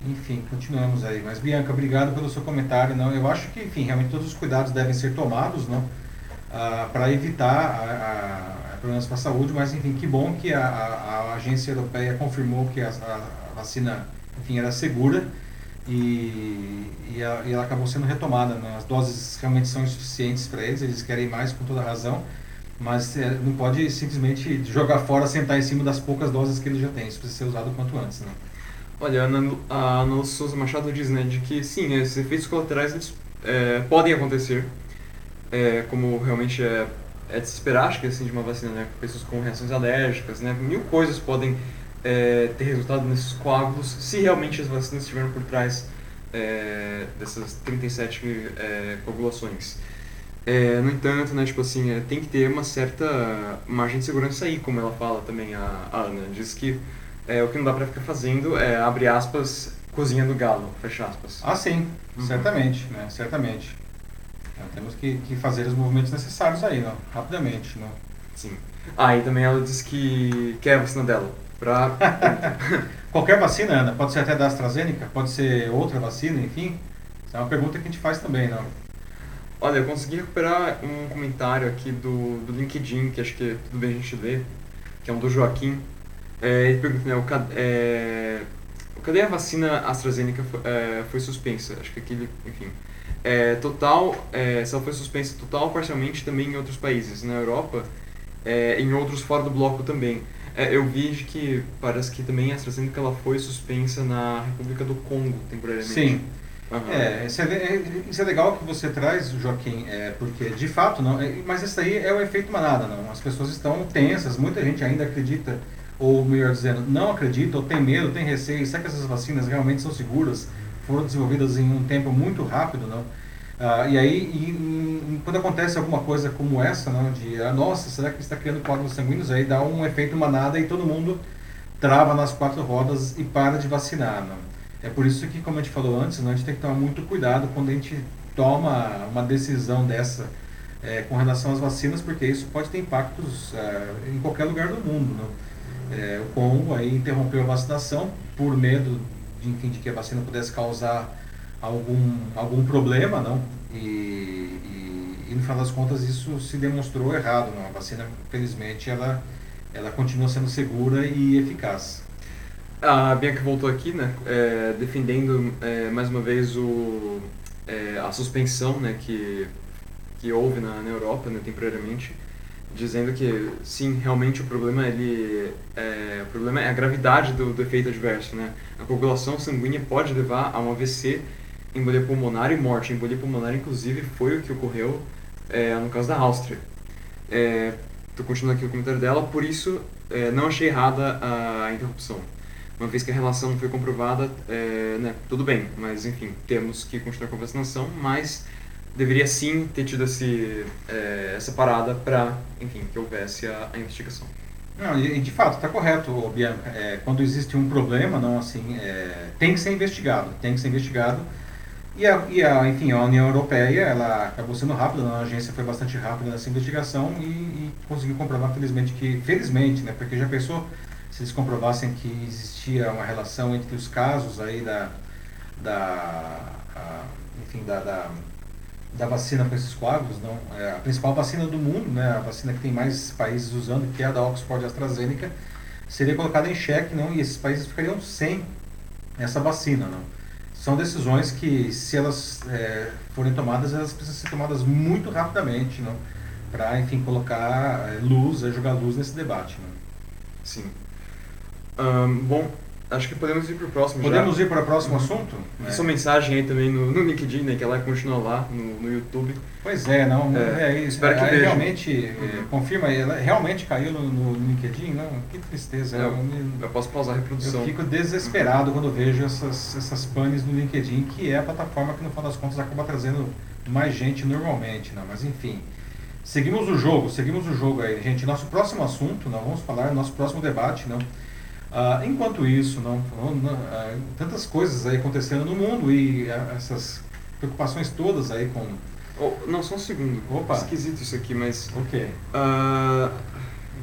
Enfim, continuamos aí. Mas Bianca, obrigado pelo seu comentário. Não, eu acho que, enfim, realmente todos os cuidados devem ser tomados, não, para evitar a, a, problemas para a saúde. Mas enfim, que bom que a, a, agência europeia confirmou que a, a vacina, enfim, era segura e, e, a- e ela acabou sendo retomada. Né? As doses realmente são insuficientes para eles, eles querem mais com toda razão, mas é, não pode simplesmente jogar fora, sentar em cima das poucas doses que eles já têm. Isso precisa ser usado quanto antes. Né? Olha, a Ana, a Ana Souza Machado diz, né, de que sim, esses efeitos colaterais eles, é, podem acontecer, é, como realmente é, é de se esperar, acho que assim, de uma vacina, né, pessoas com reações alérgicas, né, mil coisas podem é, ter resultado nesses coágulos se realmente as vacinas estiveram por trás é, dessas 37 é, coagulações. É, no entanto, né, tipo assim, é, tem que ter uma certa margem de segurança aí, como ela fala também, a, a Ana. Diz que é, o que não dá pra ficar fazendo é, abre aspas, cozinha do galo, fecha aspas. Ah, sim, Uhum. certamente, né? Certamente. Então, temos que, que fazer os movimentos necessários aí, não? Rapidamente, não? Sim. Ah, e também ela diz que quer a vacina dela. Pra... [LAUGHS] Qualquer vacina, Ana, pode ser até da AstraZeneca, pode ser outra vacina, enfim. Isso é uma pergunta que a gente faz também, não? Olha, eu consegui recuperar um comentário aqui do, do LinkedIn, que acho que tudo bem a gente ler, que é um do Joaquim. É, ele pergunta, né, o, é, cadê a vacina AstraZeneca fo- é, foi suspensa? Acho que aquele, enfim. É, total, é, se ela foi suspensa total ou parcialmente também em outros países, na Europa, é, em outros fora do bloco também. É, eu vi que parece que também a AstraZeneca ela foi suspensa na República do Congo, temporariamente. Sim. Aham. É, isso é, é- isso é legal que você traz, Joaquim, é, porque de fato não. é- mas isso aí é o efeito manada, não. As pessoas estão tensas, muita gente ainda acredita, ou melhor dizendo, não acredita, ou tem medo, tem receio. Será que essas vacinas realmente são seguras? Foram desenvolvidas em um tempo muito rápido, não? Ah, e aí, e, hum, quando acontece alguma coisa como essa, não, de, ah, nossa, será que está criando coágulos sanguíneos? Aí dá um efeito manada e todo mundo trava nas quatro rodas e para de vacinar, não? É por isso que, como a gente falou antes, né, a gente tem que tomar muito cuidado quando a gente toma uma decisão dessa é, com relação às vacinas, porque isso pode ter impactos é, em qualquer lugar do mundo. Né? É, o Congo aí interrompeu a vacinação por medo de que a vacina pudesse causar algum, algum problema, não? E, e, e no final das contas isso se demonstrou errado. Não? A vacina, felizmente, ela, ela continua sendo segura e eficaz. A Bianca voltou aqui, né, é, defendendo é, mais uma vez o, é, a suspensão né, que, que houve na, na Europa, né, temporariamente, dizendo que sim, realmente o problema, ele, é, o problema é a gravidade do, do efeito adverso. Né? A coagulação sanguínea pode levar a um AVC, embolia pulmonar e morte. Embolia pulmonar, inclusive, foi o que ocorreu é, no caso da Áustria. É, tô continuando aqui o comentário dela, por isso é, não achei errada a interrupção. Uma vez que a relação não foi comprovada, é, né, tudo bem, mas enfim, temos que continuar com a vacinação, mas deveria sim ter tido esse, é, essa parada para, enfim, que houvesse a, a investigação. Não, e de fato, está correto, Bianca. É, quando existe um problema, não assim, é, tem que ser investigado, tem que ser investigado. E a, e a, enfim, a União Europeia, ela acabou sendo rápida, né? a agência foi bastante rápida nessa investigação e, e conseguiu comprovar, felizmente, que, felizmente, né, porque já pensou se eles comprovassem que existia uma relação entre os casos aí da, da a, enfim, da, da, da vacina para esses coágulos, não? É a principal vacina do mundo, né? A vacina que tem mais países usando, que é a da Oxford AstraZeneca, seria colocada em xeque, não? E esses países ficariam sem essa vacina, não? São decisões que, se elas é, forem tomadas, elas precisam ser tomadas muito rapidamente, não? Para, enfim, colocar é, luz, é, jogar luz nesse debate, não? Sim. Ahn, bom, acho que podemos ir para o próximo Podemos já. ir para o próximo assunto? Vi É. sua mensagem aí também no, no LinkedIn, né, que ela continua lá no, no YouTube. Pois é, não, É, é, espero que é, veja. realmente, é, Uhum. confirma, ela realmente caiu no, no LinkedIn, não, que tristeza, Eu, eu, eu posso pausar a reprodução. eu fico desesperado quando vejo essas, essas panes no LinkedIn, que é a plataforma que no final das contas acaba trazendo mais gente normalmente, não, mas enfim, seguimos o jogo, seguimos o jogo aí, gente, nosso próximo assunto, não, vamos falar, nosso próximo debate, não, Uh, enquanto isso, não, não, não uh, tantas coisas aí acontecendo no mundo e uh, essas preocupações todas aí com... Oh, não, só um segundo. Opa. Esquisito isso aqui, mas... O quê?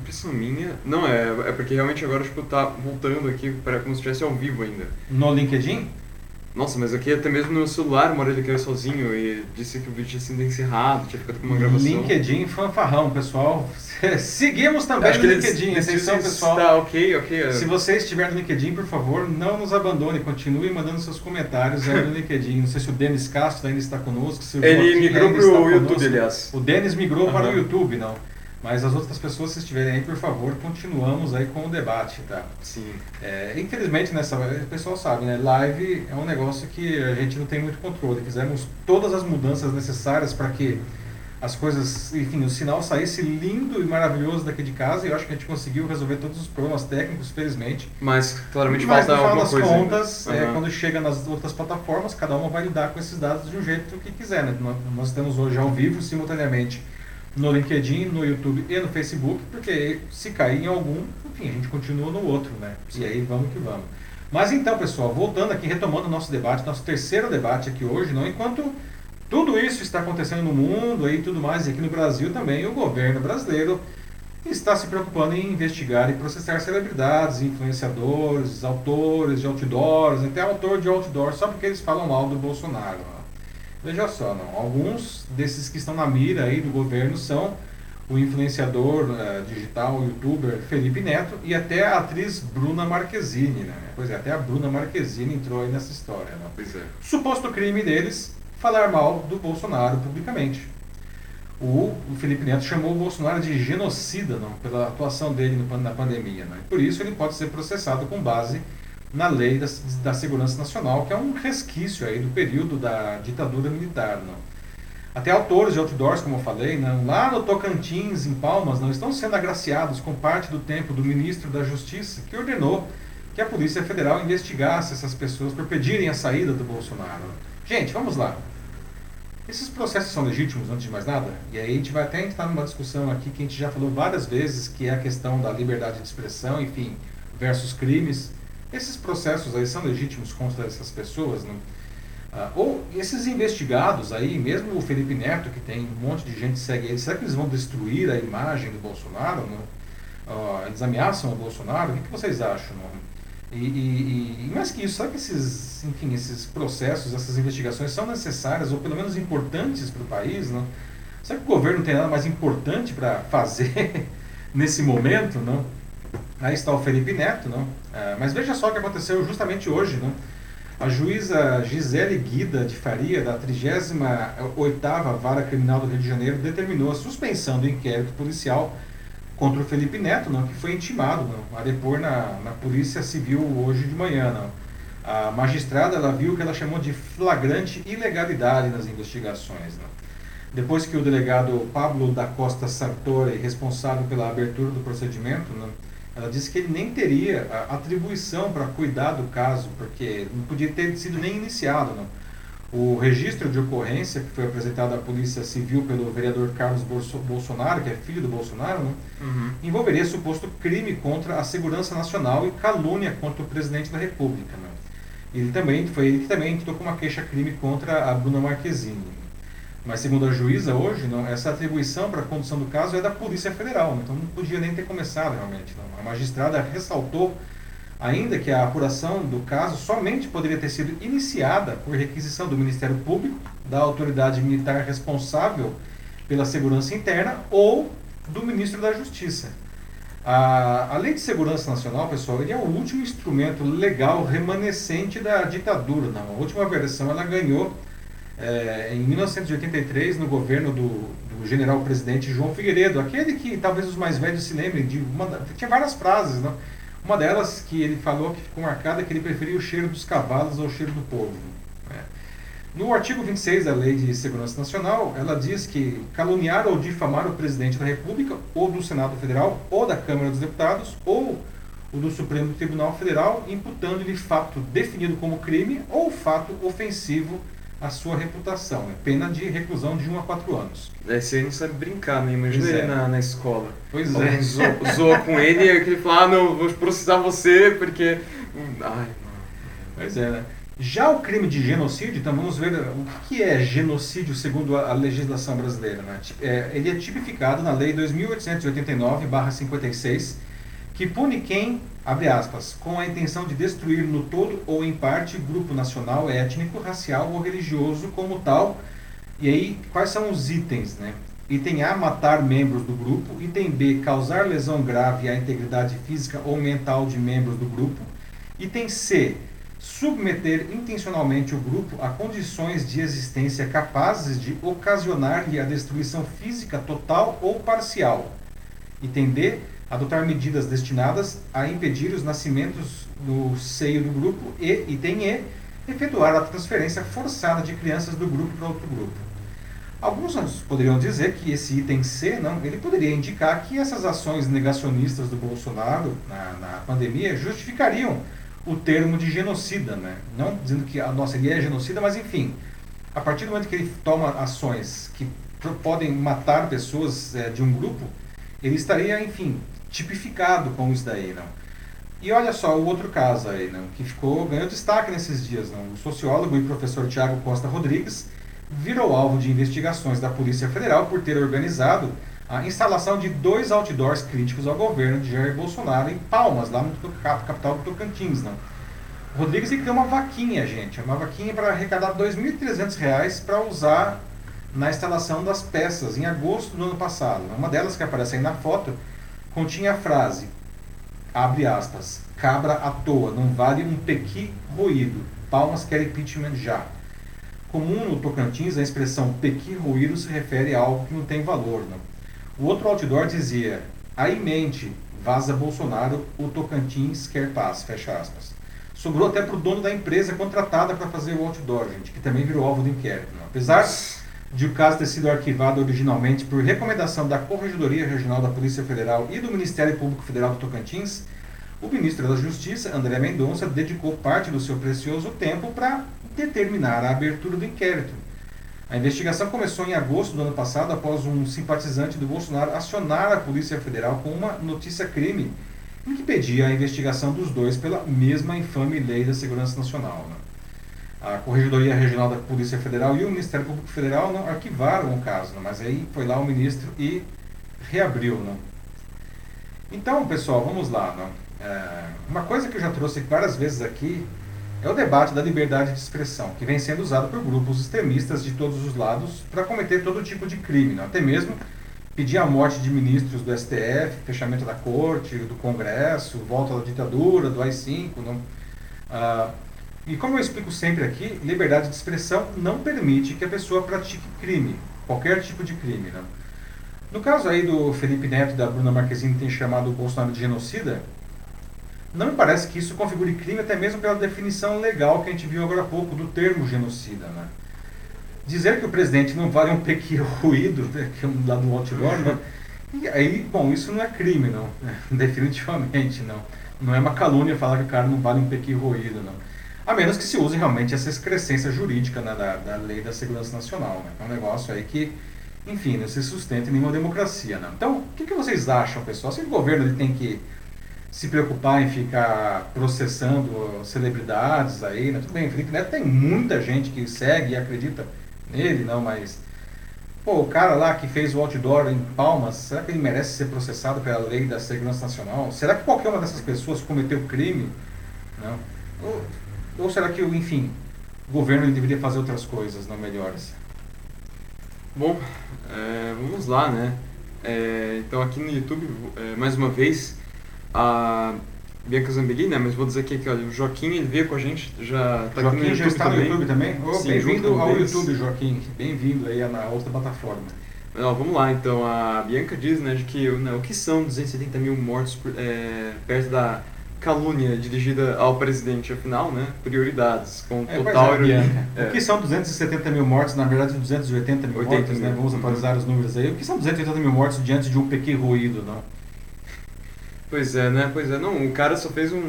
impressão minha... Não, é, é porque realmente agora, tipo, tá voltando aqui para como se estivesse ao vivo ainda. No LinkedIn? Nossa, mas aqui até mesmo no celular, uma ele caiu sozinho e disse que o vídeo tinha sido encerrado, tinha ficado com uma gravação. LinkedIn fanfarrão, pessoal. [LAUGHS] Seguimos também Acho no LinkedIn, atenção pessoal. Tá, ok, ok. É. Se você estiver no LinkedIn, por favor, não nos abandone, continue mandando seus comentários aí no LinkedIn. Não sei se o Denis Castro ainda está conosco. Ele migrou para o YouTube, aliás. O Denis migrou uhum. para o YouTube, não. Mas as outras pessoas, se estiverem aí, por favor, continuamos aí com o debate, tá? Sim. É, infelizmente, nessa, o pessoal sabe, né? Live é um negócio que a gente não tem muito controle. Fizemos todas as mudanças necessárias para que as coisas, enfim, o sinal saísse lindo e maravilhoso daqui de casa e eu acho que a gente conseguiu resolver todos os problemas técnicos, felizmente. Mas claramente Mas, falta alguma coisa. Mas no final das contas, é, quando chega nas outras plataformas, cada uma vai lidar com esses dados de um jeito que quiser, né? Nós temos hoje ao vivo, simultaneamente, no LinkedIn, no YouTube e no Facebook, porque se cair em algum, enfim, a gente continua no outro, né? E aí vamos que vamos. Mas então, pessoal, voltando aqui, retomando o nosso debate, nosso terceiro debate aqui hoje, não enquanto tudo isso está acontecendo no mundo e tudo mais, e aqui no Brasil também, o governo brasileiro está se preocupando em investigar e processar celebridades, influenciadores, autores de outdoors, até autor de outdoor, só porque eles falam mal do Bolsonaro. Veja só, não, alguns desses que estão na mira aí do governo são o influenciador uh, digital, youtuber Felipe Neto e até a atriz Bruna Marquezine, né? Pois é, até a Bruna Marquezine entrou aí nessa história, né? Pois é. Suposto crime deles, falar mal do Bolsonaro publicamente. O, o Felipe Neto chamou o Bolsonaro de genocida, não, pela atuação dele no, na pandemia, né? Por isso ele pode ser processado com base na lei da, da segurança nacional, que é um resquício aí do período da ditadura militar, não? Até autores de outdoors, como eu falei, não, lá no Tocantins, em Palmas, não estão sendo agraciados com parte do tempo do ministro da Justiça, que ordenou que a Polícia Federal investigasse essas pessoas por pedirem a saída do Bolsonaro. Gente, vamos lá. Esses processos são legítimos, antes de mais nada? E aí a gente vai até entrar numa discussão aqui que a gente já falou várias vezes, que é a questão da liberdade de expressão, enfim, versus crimes. Esses processos aí são legítimos contra essas pessoas, não? Ah, ou esses investigados aí, mesmo o Felipe Neto, que tem um monte de gente que segue ele, será que eles vão destruir a imagem do Bolsonaro? Não? Ah, eles ameaçam o Bolsonaro? O que, vocês acham? Não? E, e, e, mais que isso, será que esses, enfim, esses processos, essas investigações são necessárias ou pelo menos importantes para o país? Não? Será que o governo tem nada mais importante para fazer [LAUGHS] nesse momento? Não? Aí está o Felipe Neto, não? É, mas veja só o que aconteceu justamente hoje, não? A juíza Gisele Guida de Faria, da 38ª Vara Criminal do Rio de Janeiro, determinou a suspensão do inquérito policial contra o Felipe Neto, não, que foi intimado não, a depor na, na Polícia Civil hoje de manhã. Não. A magistrada ela viu que ela chamou de flagrante ilegalidade nas investigações. Não. Depois que o delegado Pablo da Costa Sartori, responsável pela abertura do procedimento, não, ela disse que ele nem teria atribuição para cuidar do caso, porque não podia ter sido nem iniciado. Não. O registro de ocorrência que foi apresentado à Polícia Civil pelo vereador Carlos Bolsonaro, que é filho do Bolsonaro, né, uhum. envolveria suposto crime contra a segurança nacional e calúnia contra o presidente da República. Né. Ele também foi ele também entrou com uma queixa-crime contra a Bruna Marquezine. Mas, segundo a juíza, hoje, não, essa atribuição para a condução do caso é da Polícia Federal, então não podia nem ter começado realmente. Não. A magistrada ressaltou ainda que a apuração do caso somente poderia ter sido iniciada por requisição do Ministério Público, da autoridade militar responsável pela segurança interna ou do ministro da Justiça. A, a Lei de Segurança Nacional, pessoal, ele é o último instrumento legal remanescente da ditadura. Não. A última versão ela ganhou é, em 1983, no governo do, do general-presidente João Figueiredo, aquele que talvez os mais velhos se lembrem de uma, tinha várias frases, não? Uma delas que ele falou que ficou marcada é que ele preferia o cheiro dos cavalos ao cheiro do povo. Né? No artigo 26 da Lei de Segurança Nacional, ela diz que caluniar ou difamar o presidente da República, ou do Senado Federal, ou da Câmara dos Deputados, ou o do Supremo Tribunal Federal, imputando-lhe fato definido como crime ou fato ofensivo a sua reputação. É pena de reclusão de 1 a 4 anos. É, você não sabe brincar, né? Imagina ele é. na, na escola. Pois Alguém é. Zoa, zoa com ele e ele fala, ah, não, vou processar você porque... Ai, mano. Pois é, né? Já o crime de genocídio, então vamos ver o que é genocídio segundo a legislação brasileira. Né? É, ele é tipificado na Lei 2889-56, que pune quem, abre aspas, com a intenção de destruir no todo ou em parte grupo nacional, étnico, racial ou religioso como tal. E aí, quais são os itens? Né? Item A, matar membros do grupo. Item B, causar lesão grave à integridade física ou mental de membros do grupo. Item C, submeter intencionalmente o grupo a condições de existência capazes de ocasionar-lhe a destruição física total ou parcial. Item D, adotar medidas destinadas a impedir os nascimentos no seio do grupo. E, item E, efetuar a transferência forçada de crianças do grupo para outro grupo. Alguns poderiam dizer que esse item C, não, ele poderia indicar que essas ações negacionistas do Bolsonaro na, na pandemia justificariam o termo de genocida, né? Não dizendo que a nossa ele é genocida, mas enfim, a partir do momento que ele toma ações que podem matar pessoas eh, de um grupo, ele estaria, enfim, tipificado com isso daí, não? E olha só o outro caso aí, não, que ficou ganhou destaque nesses dias, não? O sociólogo e professor Tiago Costa Rodrigues virou alvo de investigações da Polícia Federal por ter organizado a instalação de dois outdoors críticos ao governo de Jair Bolsonaro em Palmas, lá no cap- capital do Tocantins, não? Rodrigues ele criou uma vaquinha, gente, uma vaquinha para arrecadar 2.300 reais para usar na instalação das peças em agosto do ano passado. Uma delas que aparece aí na foto continha a frase, abre aspas, cabra à toa, não vale um pequi roído, palmas quer impeachment já. Comum no Tocantins, a expressão pequi roído se refere a algo que não tem valor. Não? O outro outdoor dizia, aí mente, vaza Bolsonaro, o Tocantins quer paz, fecha aspas. Sobrou até para o dono da empresa contratada para fazer o outdoor, gente, que também virou alvo do inquérito. Não? Apesar de o caso ter sido arquivado originalmente por recomendação da Corregedoria Regional da Polícia Federal e do Ministério Público Federal do Tocantins, o ministro da Justiça, André Mendonça, dedicou parte do seu precioso tempo para determinar a abertura do inquérito. A investigação começou em agosto do ano passado após um simpatizante do Bolsonaro acionar a Polícia Federal com uma notícia-crime em que pedia a investigação dos dois pela mesma infame lei da segurança nacional. né? A Corregedoria Regional da Polícia Federal e o Ministério Público Federal não arquivaram o caso, né? mas aí foi lá o ministro e reabriu. Né? Então, pessoal, vamos lá. Né? É, uma coisa que eu já trouxe várias vezes aqui é o debate da liberdade de expressão, que vem sendo usado por grupos extremistas de todos os lados para cometer todo tipo de crime, né? até mesmo pedir a morte de ministros do STF, fechamento da corte, do Congresso, volta da ditadura, do AI-5. Não? Ah, e como eu explico sempre aqui, liberdade de expressão não permite que a pessoa pratique crime, qualquer tipo de crime. Né? No caso aí do Felipe Neto e da Bruna Marquezine ter chamado o Bolsonaro de genocida, não me parece que isso configure crime, até mesmo pela definição legal que a gente viu agora há pouco do termo genocida. Né? Dizer que o presidente não vale um pequeno [LAUGHS] ruído, né, que é um lado do outdoor, né? e aí, bom, isso não é crime, não. [LAUGHS] Definitivamente não. Não é uma calúnia falar que o cara não vale um pequeno ruído, não. A menos que se use realmente essa excrescência jurídica né, da, da lei da segurança nacional. Né? É um negócio aí que, enfim, não se sustenta em nenhuma democracia. Né? Então, o que, que vocês acham, pessoal? Se o governo ele tem que se preocupar em ficar processando celebridades aí, né? Tudo bem, Felipe Neto tem muita gente que segue e acredita nele, não, mas pô, o cara lá que fez o outdoor em Palmas, será que ele merece ser processado pela lei da segurança nacional? Será que qualquer uma dessas pessoas cometeu crime? Não. Ou, será que, enfim, o governo deveria fazer outras coisas, não melhores? Bom, é, vamos lá, né? É, então aqui no YouTube, é, mais uma vez, a Bianca Zambelli, né? Mas vou dizer aqui que olha, o Joaquim ele veio com a gente, já tá aqui Joaquim no já YouTube está também. no YouTube também? Oh, Bem-vindo ao eles. YouTube, Joaquim. Bem-vindo aí na outra plataforma. Não, vamos lá, então a Bianca diz, né, de que né, o que são 270 mil mortos por- é, perto da calúnia dirigida ao presidente, afinal, né? Prioridades, com É, total é, Bianca. É. O que são 270 mil mortos, na verdade 280 mil 80 mortos, né? mil. Vamos atualizar os números aí. O que são 280 mil mortos diante de um pequeno ruído, não? Pois é, né? Pois é, não, o cara só fez um,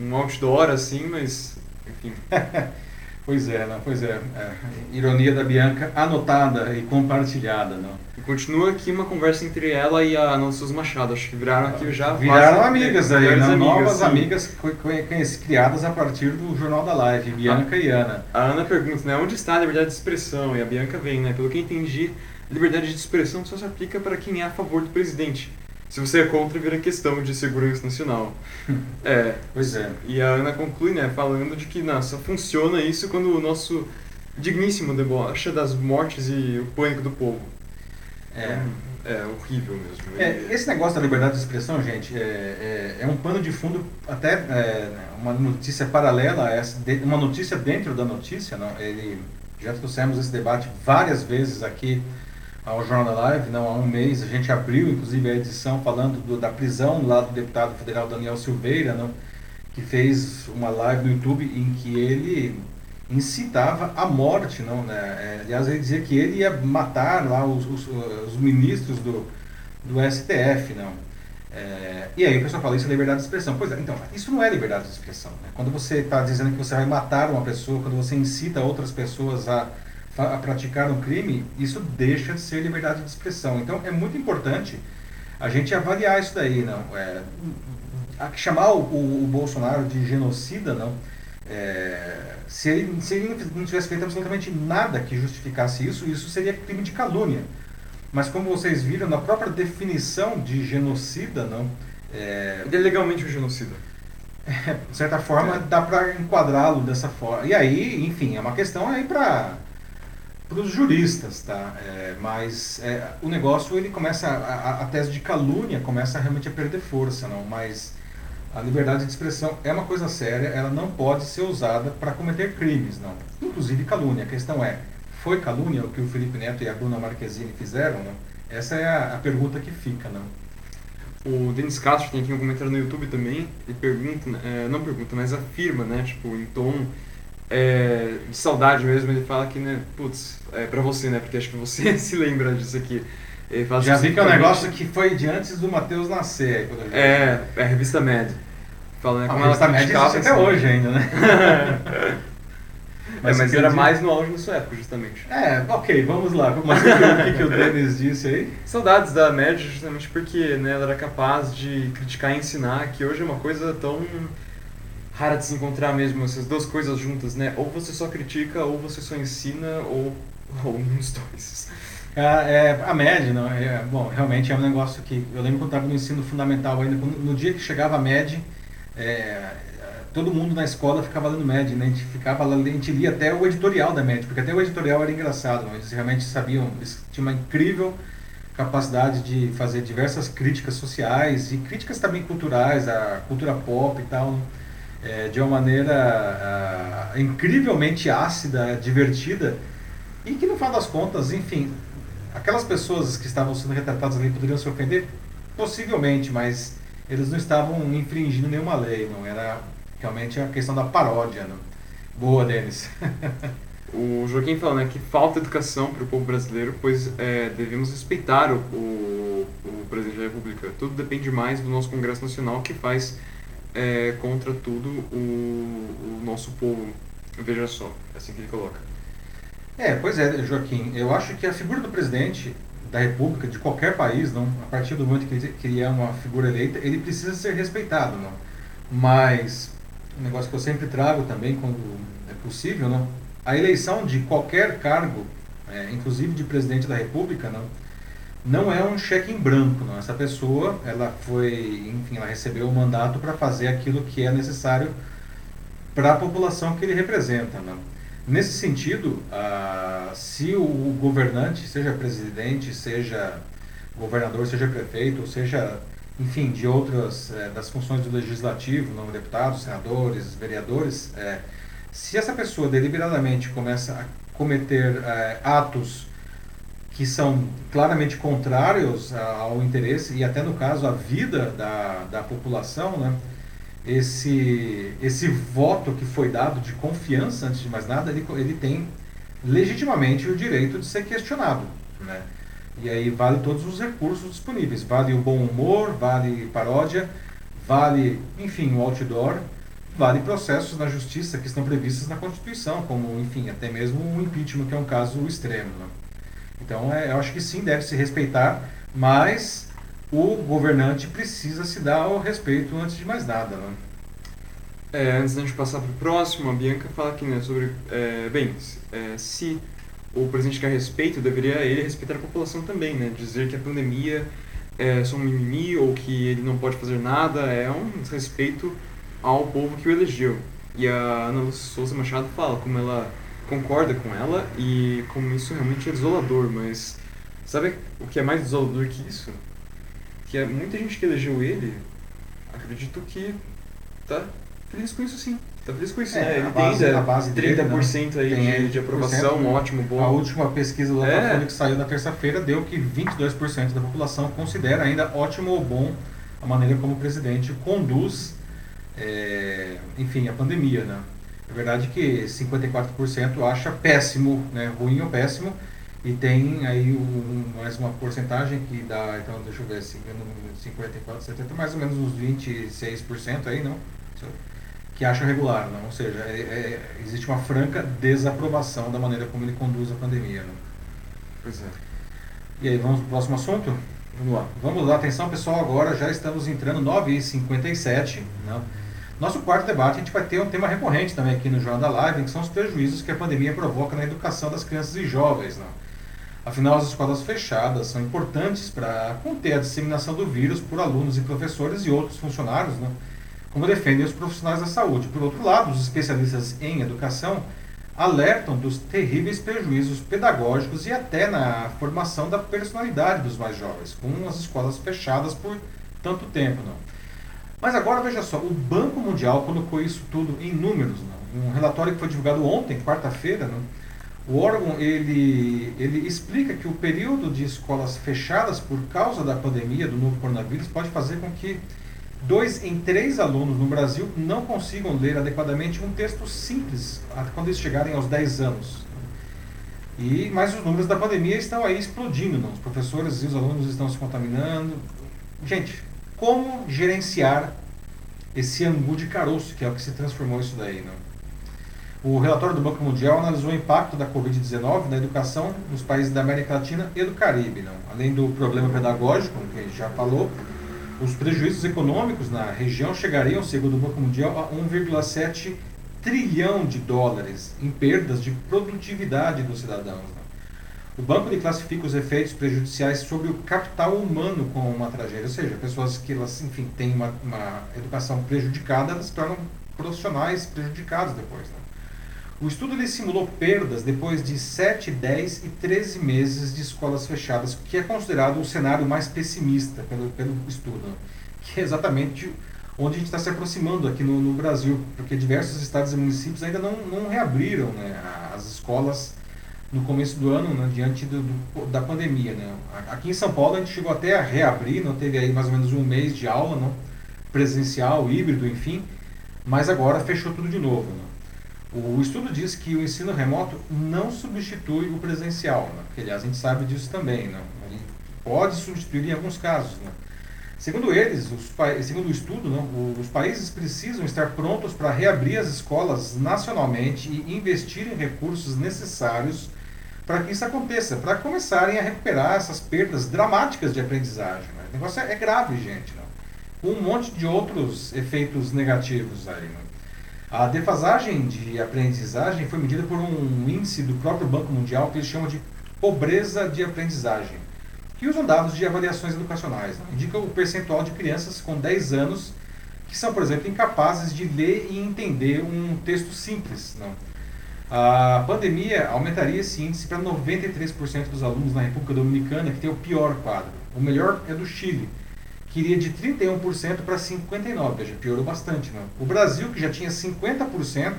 um outdoor assim, mas enfim. [LAUGHS] Pois é, não, pois é, é. Ironia da Bianca anotada e compartilhada, não. E continua aqui uma conversa entre ela e a Ana Machado. Acho que viraram aqui já. Viraram amigas aí, né? amigas, novas sim. amigas criadas a partir do Jornal da Live, Bianca e Ana. A Ana pergunta, né? Onde está a liberdade de expressão? E a Bianca vem, né? Pelo que entendi, a liberdade de expressão só se aplica para quem é a favor do presidente. Se você é contra, vira questão de segurança nacional. [LAUGHS] é. Pois é. E a Ana conclui, né, falando de que nossa, funciona isso quando o nosso digníssimo debocha das mortes e o pânico do povo. É. É, é horrível mesmo. É, esse negócio da liberdade de expressão, gente, é, é, é um pano de fundo, até é, uma notícia paralela a essa, uma notícia dentro da notícia, não? Ele, já trouxemos esse debate várias vezes aqui ao Jornal da Live, não há um mês, a gente abriu inclusive a edição falando do, da prisão lá do deputado federal Daniel Silveira, não, que fez uma live no YouTube em que ele incitava a morte, não, né? É, aliás, ele dizia que ele ia matar lá os, os, os ministros do, do STF, não. É, e aí o pessoal fala, isso é liberdade de expressão. Pois é, então, isso não é liberdade de expressão. Né? Quando você está dizendo que você vai matar uma pessoa, quando você incita outras pessoas a a praticar um crime, isso deixa de ser liberdade de expressão. Então é muito importante a gente avaliar isso daí, não? É, chamar o, o, Bolsonaro de genocida, não? É, se, ele, se ele não tivesse feito absolutamente nada que justificasse isso, isso seria crime de calúnia. Mas como vocês viram, na própria definição de genocida, não? É, ele é legalmente um genocida. É, [LAUGHS] de certa forma, é. dá para enquadrá-lo dessa forma. E aí, enfim, é uma questão aí para para os juristas, tá? É, mas é, o negócio ele começa a, a, tese de calúnia começa realmente a perder força, não? Mas a liberdade de expressão é uma coisa séria, ela não pode ser usada para cometer crimes, não? Inclusive calúnia. A questão é, foi calúnia o que o Felipe Neto e a Bruna Marquezine fizeram, não? Essa é a, a pergunta que fica, não? O Denis Castro tem aqui um comentário no YouTube também, ele pergunta, é, não pergunta, mas afirma, né, tipo, em tom é, de saudade mesmo, ele fala que, né, putz, é pra você, né, porque acho que você [LAUGHS] se lembra disso aqui. Já assim, vi que é um negócio que foi de antes do Matheus nascer. Aí, é, é a revista Mad. Fala, né, como a revista Mad existe até hoje ainda, né? [LAUGHS] [LAUGHS] mas, é, mas era mais no auge da sua época, justamente. É, ok, vamos lá. Mas o que, que o Denis disse aí? Saudades da Mad, justamente porque né, ela era capaz de criticar e ensinar, que hoje é uma coisa tão rara de se encontrar mesmo essas duas coisas juntas, né? Ou você só critica, ou você só ensina, ou, ou uns dois. É, [LAUGHS] é, a MED, não, é, bom, realmente é um negócio que eu lembro quando estava no ensino fundamental ainda, no dia que chegava a MED, é, todo mundo na escola ficava lendo MED, né? A gente ficava a gente lia até o editorial da MED, porque até o editorial era engraçado, eles realmente sabiam, eles tinham uma incrível capacidade de fazer diversas críticas sociais e críticas também culturais, a cultura pop e tal. Né? É, de uma maneira uh, incrivelmente ácida, divertida, e que no final das contas, enfim, aquelas pessoas que estavam sendo retratadas ali poderiam se ofender? Possivelmente, mas eles não estavam infringindo nenhuma lei, não era realmente a questão da paródia. Não? Boa, Denis. [LAUGHS] o Joaquim fala né, que falta educação para o povo brasileiro, pois é, devemos respeitar o, o, o presidente da República. Tudo depende mais do nosso Congresso Nacional, que faz é, contra tudo o, o nosso povo. Veja só, é assim que ele coloca. É, pois é, Joaquim. Eu acho que a figura do presidente da República, de qualquer país, não, a partir do momento que ele, é uma figura eleita, ele precisa ser respeitado. Não? Mas, um negócio que eu sempre trago também, quando é possível, não? a eleição de qualquer cargo, é, inclusive de presidente da República, não? Não é um cheque em branco, não. Essa pessoa, ela foi, enfim, ela recebeu o mandato para fazer aquilo que é necessário para a população que ele representa, não. Nesse sentido, ah, se o governante, seja presidente, seja governador, seja prefeito, ou seja, enfim, de outras eh, das funções do legislativo, não deputados, senadores, vereadores, eh, se essa pessoa deliberadamente começa a cometer eh, atos que são claramente contrários ao interesse e até no caso à vida da, da população, né? esse, esse voto que foi dado de confiança, antes de mais nada, ele, ele tem legitimamente o direito de ser questionado. Né? E aí vale todos os recursos disponíveis. Vale o bom humor, vale paródia, vale, enfim, o outdoor, vale processos na justiça que estão previstos na Constituição, como, enfim, até mesmo o impeachment, que é um caso extremo. Né? Então, é, eu acho que sim, deve se respeitar, mas o governante precisa se dar o respeito antes de mais nada. Né? É, antes gente passar para o próximo, a Bianca fala aqui né, sobre, é, bem, é, se o presidente quer respeito, deveria ele respeitar a população também, né? Dizer que a pandemia é só um mimimi ou que ele não pode fazer nada é um desrespeito ao povo que o elegeu. E a Ana Souza Machado fala como ela concorda com ela e como isso realmente é desolador, mas sabe o que é mais desolador que isso? Que é muita gente que elegeu ele, acredito que tá feliz com isso sim. Tá feliz com isso, É, né? a Ele base- tem a base dele, 30% aí Tem de, de aprovação, 30%, ótimo, bom. A última pesquisa do É. Datafolha que saiu na terça-feira deu que 22% da população considera ainda ótimo ou bom a maneira como o presidente conduz, é, enfim, a pandemia, né? É verdade que 54% acha péssimo, né, ruim ou péssimo, e tem aí um, mais uma porcentagem que dá, então deixa eu ver, se engano, 54, 70, mais ou menos uns 26% aí, não? Que acha regular, não? Ou seja, é- é- existe uma franca desaprovação da maneira como ele conduz a pandemia, né? Pois é. E aí, vamos para o próximo assunto? Vamos lá. Vamos lá, atenção pessoal, agora já estamos entrando 9h57. Né? Nosso quarto debate, a gente vai ter um tema recorrente também aqui no Jornal da Live, que são os prejuízos que a pandemia provoca na educação das crianças e jovens. Né? Afinal, as escolas fechadas são importantes para conter a disseminação do vírus por alunos e professores e outros funcionários, né? como defendem os profissionais da saúde. Por outro lado, os especialistas em educação alertam dos terríveis prejuízos pedagógicos e até na formação da personalidade dos mais jovens, com as escolas fechadas por tanto tempo. Não. Mas agora veja só, o Banco Mundial colocou isso tudo em números. Não. Um relatório que foi divulgado ontem, quarta-feira, não. o órgão ele, ele explica que o período de escolas fechadas por causa da pandemia do novo coronavírus pode fazer com que dois em três alunos no Brasil não consigam ler adequadamente um texto simples quando eles chegarem aos 10 anos. E, mas os números da pandemia estão aí explodindo, não? os professores e os alunos estão se contaminando. Gente, como gerenciar esse angu de caroço, que é o que se transformou isso daí? Não? O relatório do Banco Mundial analisou o impacto da Covid-19 na educação nos países da América Latina e do Caribe. Não? Além do problema pedagógico, que a gente já falou, os prejuízos econômicos na região chegariam, segundo o Banco Mundial, a 1,7 trilhão de dólares em perdas de produtividade dos cidadãos. Né? O banco ele classifica os efeitos prejudiciais sobre o capital humano como uma tragédia, ou seja, pessoas que elas, enfim, têm uma, uma educação prejudicada, elas se tornam profissionais prejudicados depois. Né? O estudo ele simulou perdas depois de 7, 10 e 13 meses de escolas fechadas, que é considerado o cenário mais pessimista pelo, pelo estudo, né? que é exatamente onde a gente está se aproximando aqui no, no, Brasil, porque diversos estados e municípios ainda não, não reabriram né, as escolas no começo do ano, né, diante do, do, da pandemia. Né. Aqui em São Paulo a gente chegou até a reabrir, não teve aí mais ou menos um mês de aula, não, presencial, híbrido, enfim, mas agora fechou tudo de novo. Né. O estudo diz que o ensino remoto não substitui o presencial, né, aliás a gente sabe disso também, né, ele pode substituir em alguns casos. Né. Segundo eles, os, segundo o estudo, não, os países precisam estar prontos para reabrir as escolas nacionalmente e investir em recursos necessários para que isso aconteça, para começarem a recuperar essas perdas dramáticas de aprendizagem. Né? O negócio é, é grave, gente. Com um monte de outros efeitos negativos aí. Não? A defasagem de aprendizagem foi medida por um índice do próprio Banco Mundial que eles chamam de pobreza de aprendizagem que usam dados de avaliações educacionais. Né? Indica o percentual de crianças com 10 anos que são, por exemplo, incapazes de ler e entender um texto simples. Não? A pandemia aumentaria esse índice para 93% dos alunos na República Dominicana, que tem o pior quadro. O melhor é do Chile, que iria de 31% para 59%, veja, piorou bastante. Não? O Brasil, que já tinha 50%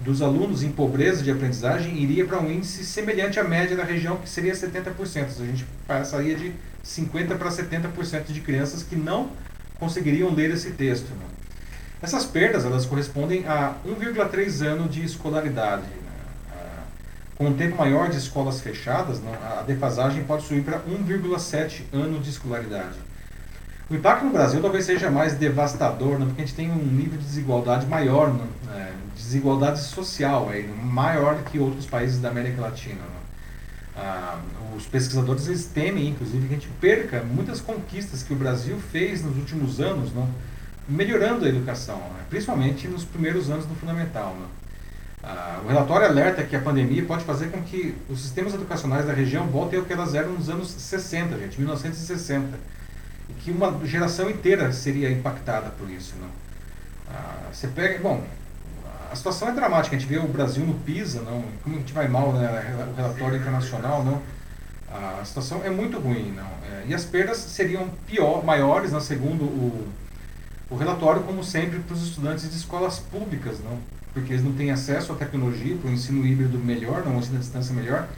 dos alunos em pobreza de aprendizagem iria para um índice semelhante à média da região, que seria 70%. A gente passaria de 50% para 70% de crianças que não conseguiriam ler esse texto. Né? Essas perdas elas correspondem a 1,3 ano de escolaridade. Né? Com um tempo maior de escolas fechadas, a defasagem pode subir para 1,7 ano de escolaridade. O impacto no Brasil talvez seja mais devastador, né? porque a gente tem um nível de desigualdade maior, né? é, desigualdade social maior que outros países da América Latina. Né? Ah, os pesquisadores eles temem, inclusive, que a gente perca muitas conquistas que o Brasil fez nos últimos anos, né? Melhorando a educação, né? principalmente nos primeiros anos do fundamental. Né? Ah, o relatório alerta que a pandemia pode fazer com que os sistemas educacionais da região voltem ao que elas eram nos anos 60, gente, 1960 e que uma geração inteira seria impactada por isso. Não? Ah, você pega, bom, a situação é dramática. A gente vê o Brasil no PISA, não? Como a gente vai mal, né? O relatório internacional, não? A situação é muito ruim, não? É, e as perdas seriam pior, maiores, não? segundo o, o relatório, como sempre, para os estudantes de escolas públicas, não? Porque eles não têm acesso à tecnologia, para o ensino híbrido melhor, não, o ensino à distância melhor,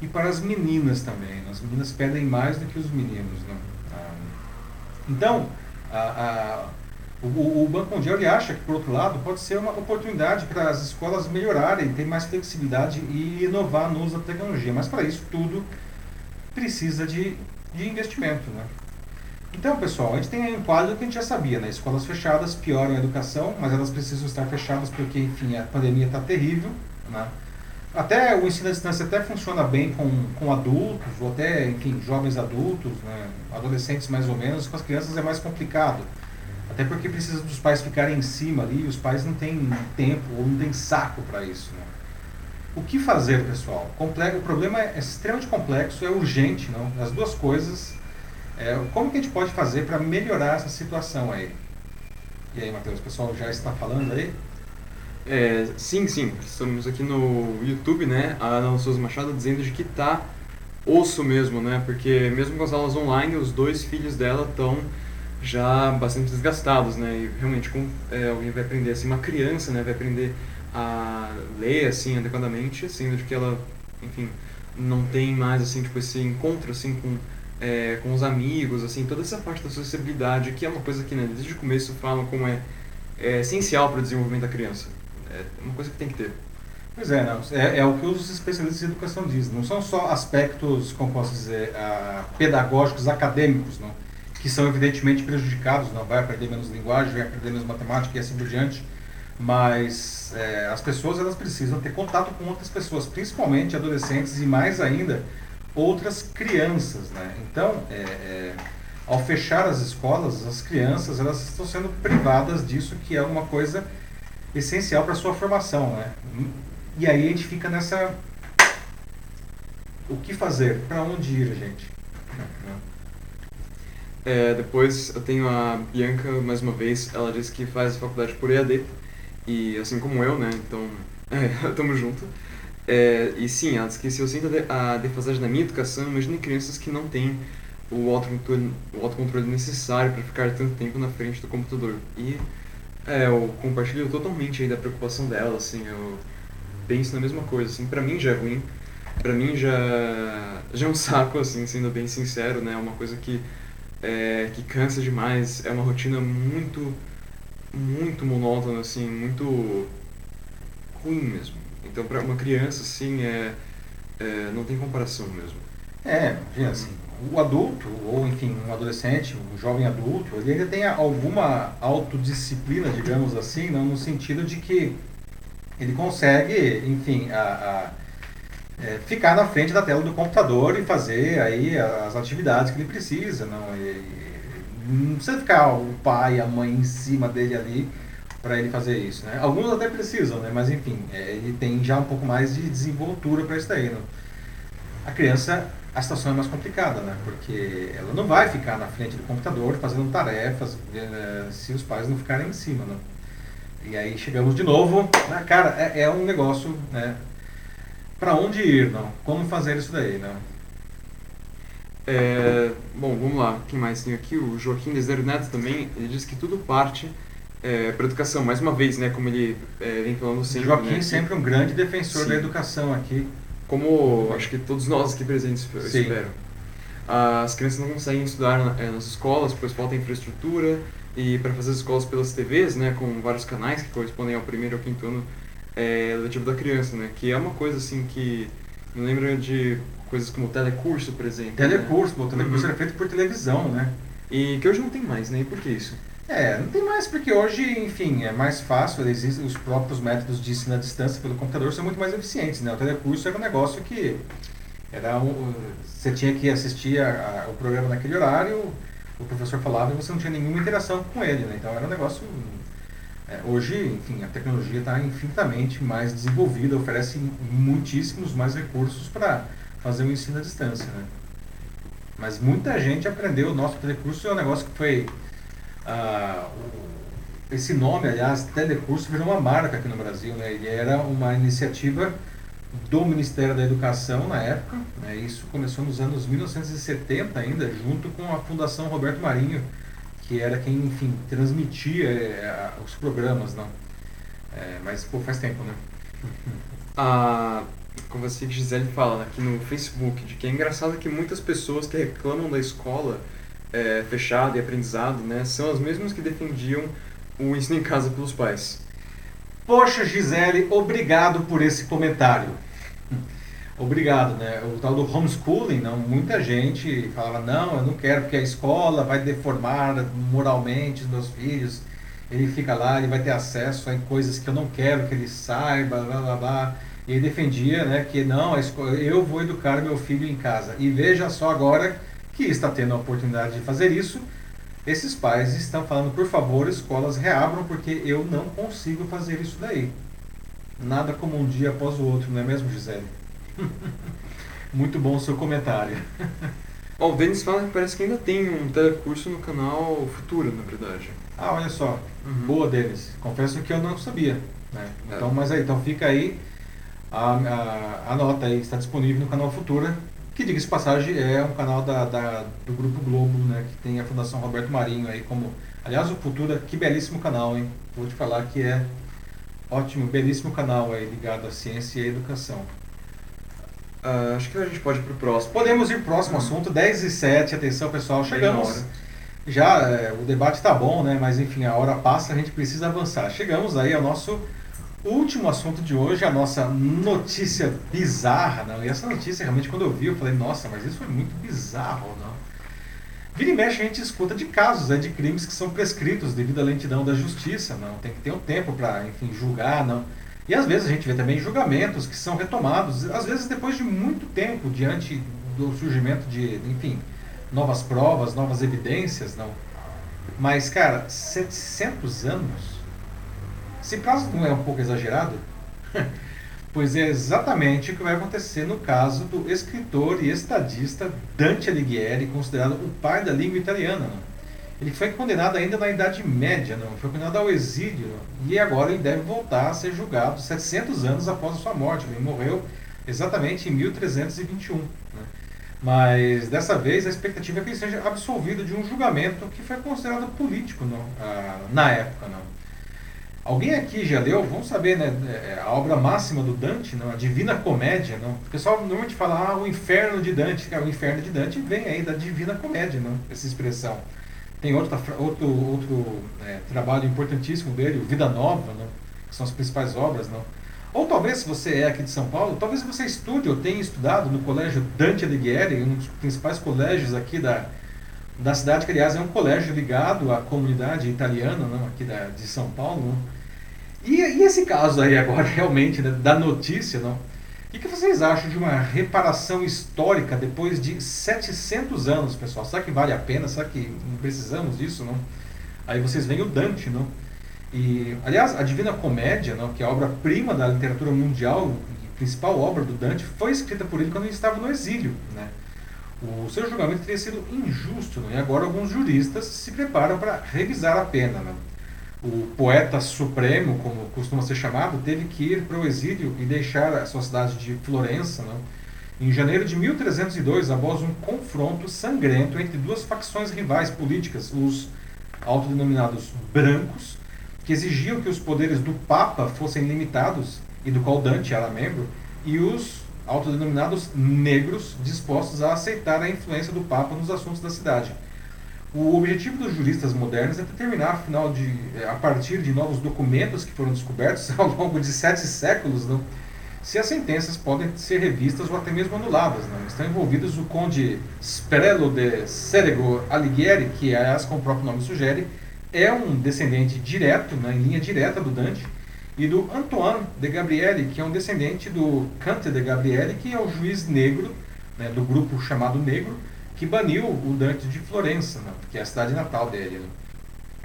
e para as meninas também. Não? As meninas perdem mais do que os meninos, não? Então, a, a, o, o, Banco Mundial ele acha que, por outro lado, pode ser uma oportunidade para as escolas melhorarem, ter mais flexibilidade e inovar no uso da tecnologia. Mas, para isso, tudo precisa de, de investimento. Né? Então, pessoal, a gente tem aí um quadro que a gente já sabia, né? Escolas fechadas pioram a educação, mas elas precisam estar fechadas porque, enfim, a pandemia está terrível, né? Até o ensino à distância até funciona bem com, com adultos, ou até, enfim, jovens adultos, né, adolescentes mais ou menos, com as crianças é mais complicado. Até porque precisa dos pais ficarem em cima ali, e os pais não têm tempo ou não têm saco para isso. Né? O que fazer, pessoal? Complexo, o problema é, é extremamente complexo, é urgente, não? As duas coisas. É, como que a gente pode fazer para melhorar essa situação aí? E aí, Matheus, o pessoal já está falando aí? É, sim, sim. Estamos aqui no YouTube, né? A Ana Souza Machado dizendo de que tá osso mesmo, né? Porque mesmo com as aulas online, os dois filhos dela estão já bastante desgastados, né? E realmente, com, é, alguém vai aprender, assim, uma criança, né? Vai aprender a ler, assim, adequadamente, sendo de que ela, enfim, não tem mais, assim, tipo, esse encontro, assim, com, é, com os amigos, assim, toda essa parte da sociabilidade, que é uma coisa que, né, desde o começo falam como é, é essencial para o desenvolvimento da criança. É uma coisa que tem que ter. Pois é, não, é, é, o que os especialistas em educação dizem. Não são só aspectos, como posso dizer, uh, pedagógicos, acadêmicos, não, que são evidentemente prejudicados. Não vai aprender menos linguagem, vai aprender menos matemática e assim por diante. Mas é, as pessoas elas precisam ter contato com outras pessoas, principalmente adolescentes e mais ainda outras crianças, né? Então, é, é, ao fechar as escolas, as crianças elas estão sendo privadas disso que é uma coisa essencial para sua formação, né? E aí a gente fica nessa o que fazer, para onde ir, gente? É, depois eu tenho a Bianca, mais uma vez, ela disse que faz faculdade por EAD, e assim como eu, né, então, [LAUGHS] é, tamo junto. É, e sim, ela disse que eu sinto a defasagem na minha educação, imagine crianças que não têm o autocontrole, o autocontrole necessário para ficar tanto tempo na frente do computador. E é, eu compartilho totalmente aí da preocupação dela, assim, eu penso na mesma coisa, assim, pra mim já é ruim, pra mim já, já é um [LAUGHS] saco, assim, sendo bem sincero, né, é uma coisa que, é, que cansa demais, é uma rotina muito, muito monótona, assim, muito ruim mesmo. Então pra uma criança, assim, é, é não tem comparação mesmo. É, assim, o adulto, ou enfim, um adolescente, um jovem adulto, ele ainda tem alguma autodisciplina, digamos assim, não, no sentido de que ele consegue, enfim, a, a é, ficar na frente da tela do computador e fazer aí as atividades que ele precisa. Não, e, não precisa ficar o pai a mãe em cima dele ali para ele fazer isso. Né? Alguns até precisam, né? mas enfim, é, ele tem já um pouco mais de desenvoltura para isso daí. Não? A criança a situação é mais complicada, né? Porque ela não vai ficar na frente do computador fazendo tarefas eh, se os pais não ficarem em cima, né? E aí chegamos de novo, né? cara, é, é um negócio, né? Para onde ir, não? Como fazer isso daí, né? É, bom, vamos lá. Quem mais tem aqui? O Joaquim Desidero Neto também. Ele diz que tudo parte é, para educação. Mais uma vez, né? Como ele é, vem falando sempre. Joaquim né, sempre um grande defensor Sim. da educação aqui como acho que todos nós aqui presentes Sim. esperam. As crianças não conseguem estudar é, nas escolas, pois falta infraestrutura, e para fazer as escolas pelas TVs, né, com vários canais que correspondem ao primeiro ou quinto ano é, letivo da criança, né, que é uma coisa assim que me lembra de coisas como telecurso, por exemplo. Telecurso, né? o telecurso uhum. era feito por televisão, né? E que hoje não tem mais, né? E por que isso? É, não tem mais porque hoje, enfim, é mais fácil, existem os próprios métodos de ensino à distância pelo computador são muito mais eficientes, né? O telecurso era um negócio que era um, você tinha que assistir a, a, o programa naquele horário, o professor falava e você não tinha nenhuma interação com ele, né? Então era um negócio é, hoje, enfim, a tecnologia está infinitamente mais desenvolvida, oferece muitíssimos mais recursos para fazer o ensino à distância, né? Mas muita gente aprendeu o nosso telecurso, é um negócio que foi ah, esse nome, aliás, Telecurso, virou uma marca aqui no Brasil. Né? Ele era uma iniciativa do Ministério da Educação na época. Né? Isso começou nos anos 1970 ainda, junto com a Fundação Roberto Marinho, que era quem, enfim, transmitia é, os programas. Não? É, mas, pô, faz tempo, né? [LAUGHS] Ah, como você Gisele fala aqui no Facebook, de que é engraçado que muitas pessoas que reclamam da escola é, fechado e aprendizado, né, são as mesmas que defendiam o ensino em casa pelos pais. Poxa, Gisele, obrigado por esse comentário. [LAUGHS] Obrigado, né? O tal do homeschooling, não, muita gente falava, não, eu não quero porque a escola vai deformar moralmente os meus filhos. Ele fica lá, ele vai ter acesso a coisas que eu não quero que ele saiba, blá blá blá. E ele defendia, né, que não, eu vou educar meu filho em casa. E veja só agora que está tendo a oportunidade de fazer isso, esses pais estão falando, por favor, escolas reabram, porque eu não consigo fazer isso daí. Nada como um dia após o outro, não é mesmo, Gisele? [LAUGHS] Muito bom o seu comentário. oh, o Denis fala que parece que ainda tem um telecurso no canal Futura, na verdade. Ah, olha só. Uhum. Boa, Denis. Confesso que eu não sabia. Né? Então, é. mas aí, então fica aí a, a, a nota aí, está disponível no canal Futura que diga-se passagem é um canal da, da, do Grupo Globo, né, que tem a Fundação Roberto Marinho aí como, aliás o Futura, que belíssimo canal, hein, vou te falar que é ótimo, belíssimo canal aí ligado à ciência e à educação. Uh, acho que a gente pode ir para o próximo. Podemos ir para o próximo hum. assunto, 10 e 7, atenção pessoal, chegamos. Já é, o debate está bom, né? Mas enfim, a hora passa, a gente precisa avançar. Chegamos aí ao nosso último assunto de hoje, a nossa notícia bizarra. Não? E essa notícia, realmente, quando eu vi, eu falei, nossa, mas isso foi muito bizarro, não? Vira e mexe, a gente escuta de casos né, de crimes que são prescritos devido à lentidão da justiça, não? Tem que ter um tempo para, enfim, julgar, não? E às vezes a gente vê também julgamentos que são retomados, às vezes depois de muito tempo, diante do surgimento de, enfim, novas provas, novas evidências, não? Mas, cara, 700 anos esse caso não é um pouco exagerado? [LAUGHS] pois é exatamente o que vai acontecer no caso do escritor e estadista Dante Alighieri, considerado o pai da língua italiana. Não? Ele foi condenado ainda na Idade Média, não? foi condenado ao exílio, não? e agora ele deve voltar a ser julgado 700 anos após a sua morte. Ele morreu exatamente em 1321. Né? Mas dessa vez a expectativa é que ele seja absolvido de um julgamento que foi considerado político não? Ah, na época. Não? Alguém aqui já leu, vamos saber, né, é, a obra máxima do Dante, não, a Divina Comédia, não? O pessoal normalmente fala, ah, o inferno de Dante, o inferno de Dante vem aí da Divina Comédia, não? Essa expressão. Tem outro, outro, outro é, trabalho importantíssimo dele, o Vida Nova, não? que são as principais obras, não? Ou talvez, se você é aqui de São Paulo, talvez você estude ou tenha estudado no colégio Dante Alighieri, um dos principais colégios aqui da, da cidade, que aliás é um colégio ligado à comunidade italiana, não, aqui da, de São Paulo. Não? E, e esse caso aí agora, [LAUGHS] realmente, né, da notícia, não? O que, que, vocês acham de uma reparação histórica depois de 700 anos, pessoal? Será que vale a pena? Será que precisamos disso, não? Aí vocês veem o Dante, não? E, aliás, a Divina Comédia, não, que é a obra-prima da literatura mundial, principal obra do Dante, foi escrita por ele quando ele estava no exílio, né? O seu julgamento teria sido injusto, não? e agora alguns juristas se preparam para revisar a pena. Não? O poeta supremo, como costuma ser chamado, teve que ir para o exílio e deixar a sua cidade de Florença não? em janeiro de 1302, após um confronto sangrento entre duas facções rivais políticas, os autodenominados brancos, que exigiam que os poderes do Papa fossem limitados, e do qual Dante era membro, e os autodenominados negros dispostos a aceitar a influência do Papa nos assuntos da cidade. O objetivo dos juristas modernos é determinar, afinal, de, a partir de novos documentos que foram descobertos [LAUGHS] ao longo de sete séculos, não, se as sentenças podem ser revistas ou até mesmo anuladas. Né? Estão envolvidos o conde Sprello de Serego Alighieri, que, aliás, como o próprio nome sugere, é um descendente direto, né, em linha direta do Dante, e do Antoine de Gabriele, que é um descendente do Cante de Gabriele, que é o juiz negro né, do grupo chamado Negro, que baniu o Dante de Florença, né, que é a cidade natal dele. Né.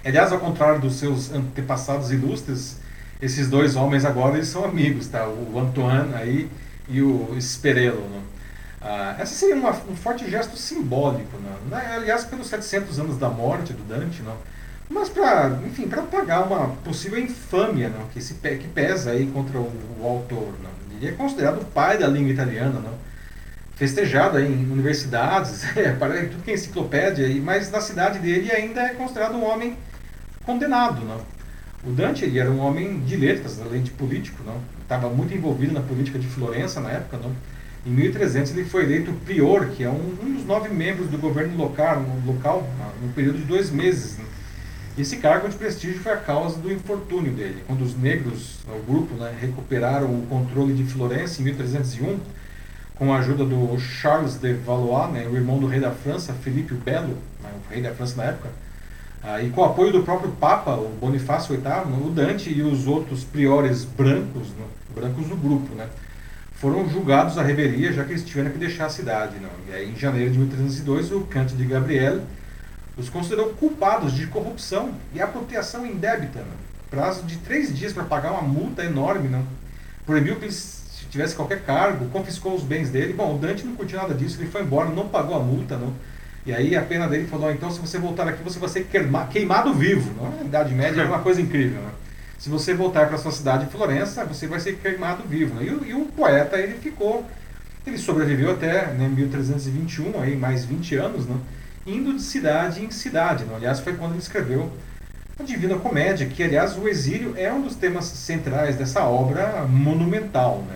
Aliás, ao contrário dos seus antepassados ilustres, esses dois homens agora eles são amigos, tá? O Antoine aí e o Sperello, né? Ah, essa seria uma, um forte gesto simbólico, né? aliás, pelos 700 anos da morte do Dante, não? mas para, enfim, para pagar uma possível infâmia não? Que, se, que pesa aí contra o, o autor. Não? Ele é considerado o pai da língua italiana, não? Festejado em universidades, [LAUGHS] é, para tudo que é enciclopédia, mas na cidade dele ainda é considerado um homem condenado. Não? O Dante ele era um homem de letras, além de político, não? estava muito envolvido na política de Florença na época. Não? Em 1300 ele foi eleito prior, que é um, um dos nove membros do governo local, no, local, no período de dois meses. Né? Esse cargo de prestígio foi a causa do infortúnio dele. Quando os negros, o grupo, né, recuperaram o controle de Florença em 1301, com a ajuda do Charles de Valois, né, o irmão do rei da França, Felipe o Belo, né, o rei da França na época, ah, e com o apoio do próprio Papa, o Bonifácio VIII, o Dante e os outros priores brancos, né, brancos do grupo, né, foram julgados à revelia, já que eles tiveram que deixar a cidade. Não? E aí, em janeiro de 1302, o Cante de Gabriel os considerou culpados de corrupção e apropriação indébita. Né? Prazo de três dias para pagar uma multa enorme. Não? Proibiu que eles tivesse qualquer cargo, confiscou os bens dele. Bom, o Dante não curtiu nada disso, ele foi embora, não pagou a multa. Não? E aí a pena dele falou, então se você voltar aqui, você vai ser queimado vivo. Não? A Idade Média é uma coisa incrível. Né? Se você voltar para sua cidade de Florença, você vai ser queimado vivo. Né? E, e, o poeta ele ficou, ele sobreviveu até né, 1321, aí, mais 20 anos, né? indo de cidade em cidade. Né? Aliás, foi quando ele escreveu a Divina Comédia, que aliás o exílio é um dos temas centrais dessa obra monumental. Né?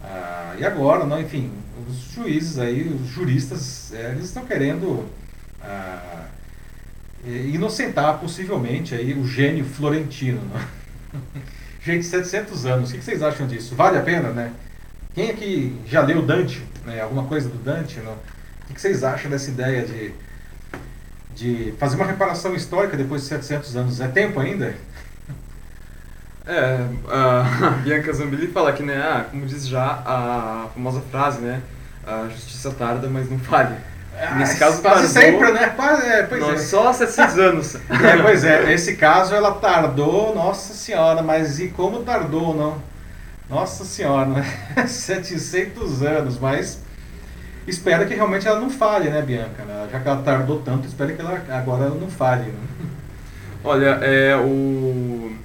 Ah, e agora, não, enfim, os juízes aí, os juristas, é, eles estão querendo ah, inocentar possivelmente aí o gênio florentino. Né? [LAUGHS] Gente, 700 anos, o que vocês acham disso? Vale a pena, né? Quem aqui já leu Dante, né? alguma coisa do Dante? Né? O que vocês acham dessa ideia de, de fazer uma reparação histórica depois de 700 anos? É tempo ainda? É, a [LAUGHS] Bianca Zambili fala que, né, ah, como diz já a famosa frase, né, a justiça tarda, mas não falha. Ah, Nesse caso, quase tardou, sempre, né? Quase, é, pois não, é. Só 700 [LAUGHS] anos. É, pois é. Nesse caso, ela tardou, nossa senhora, mas e como tardou, não? Nossa senhora, né? [LAUGHS] 700 anos, mas espera que realmente ela não falhe, né, Bianca? Já que ela tardou tanto, espera que ela agora ela não falhe. Né? Olha, é o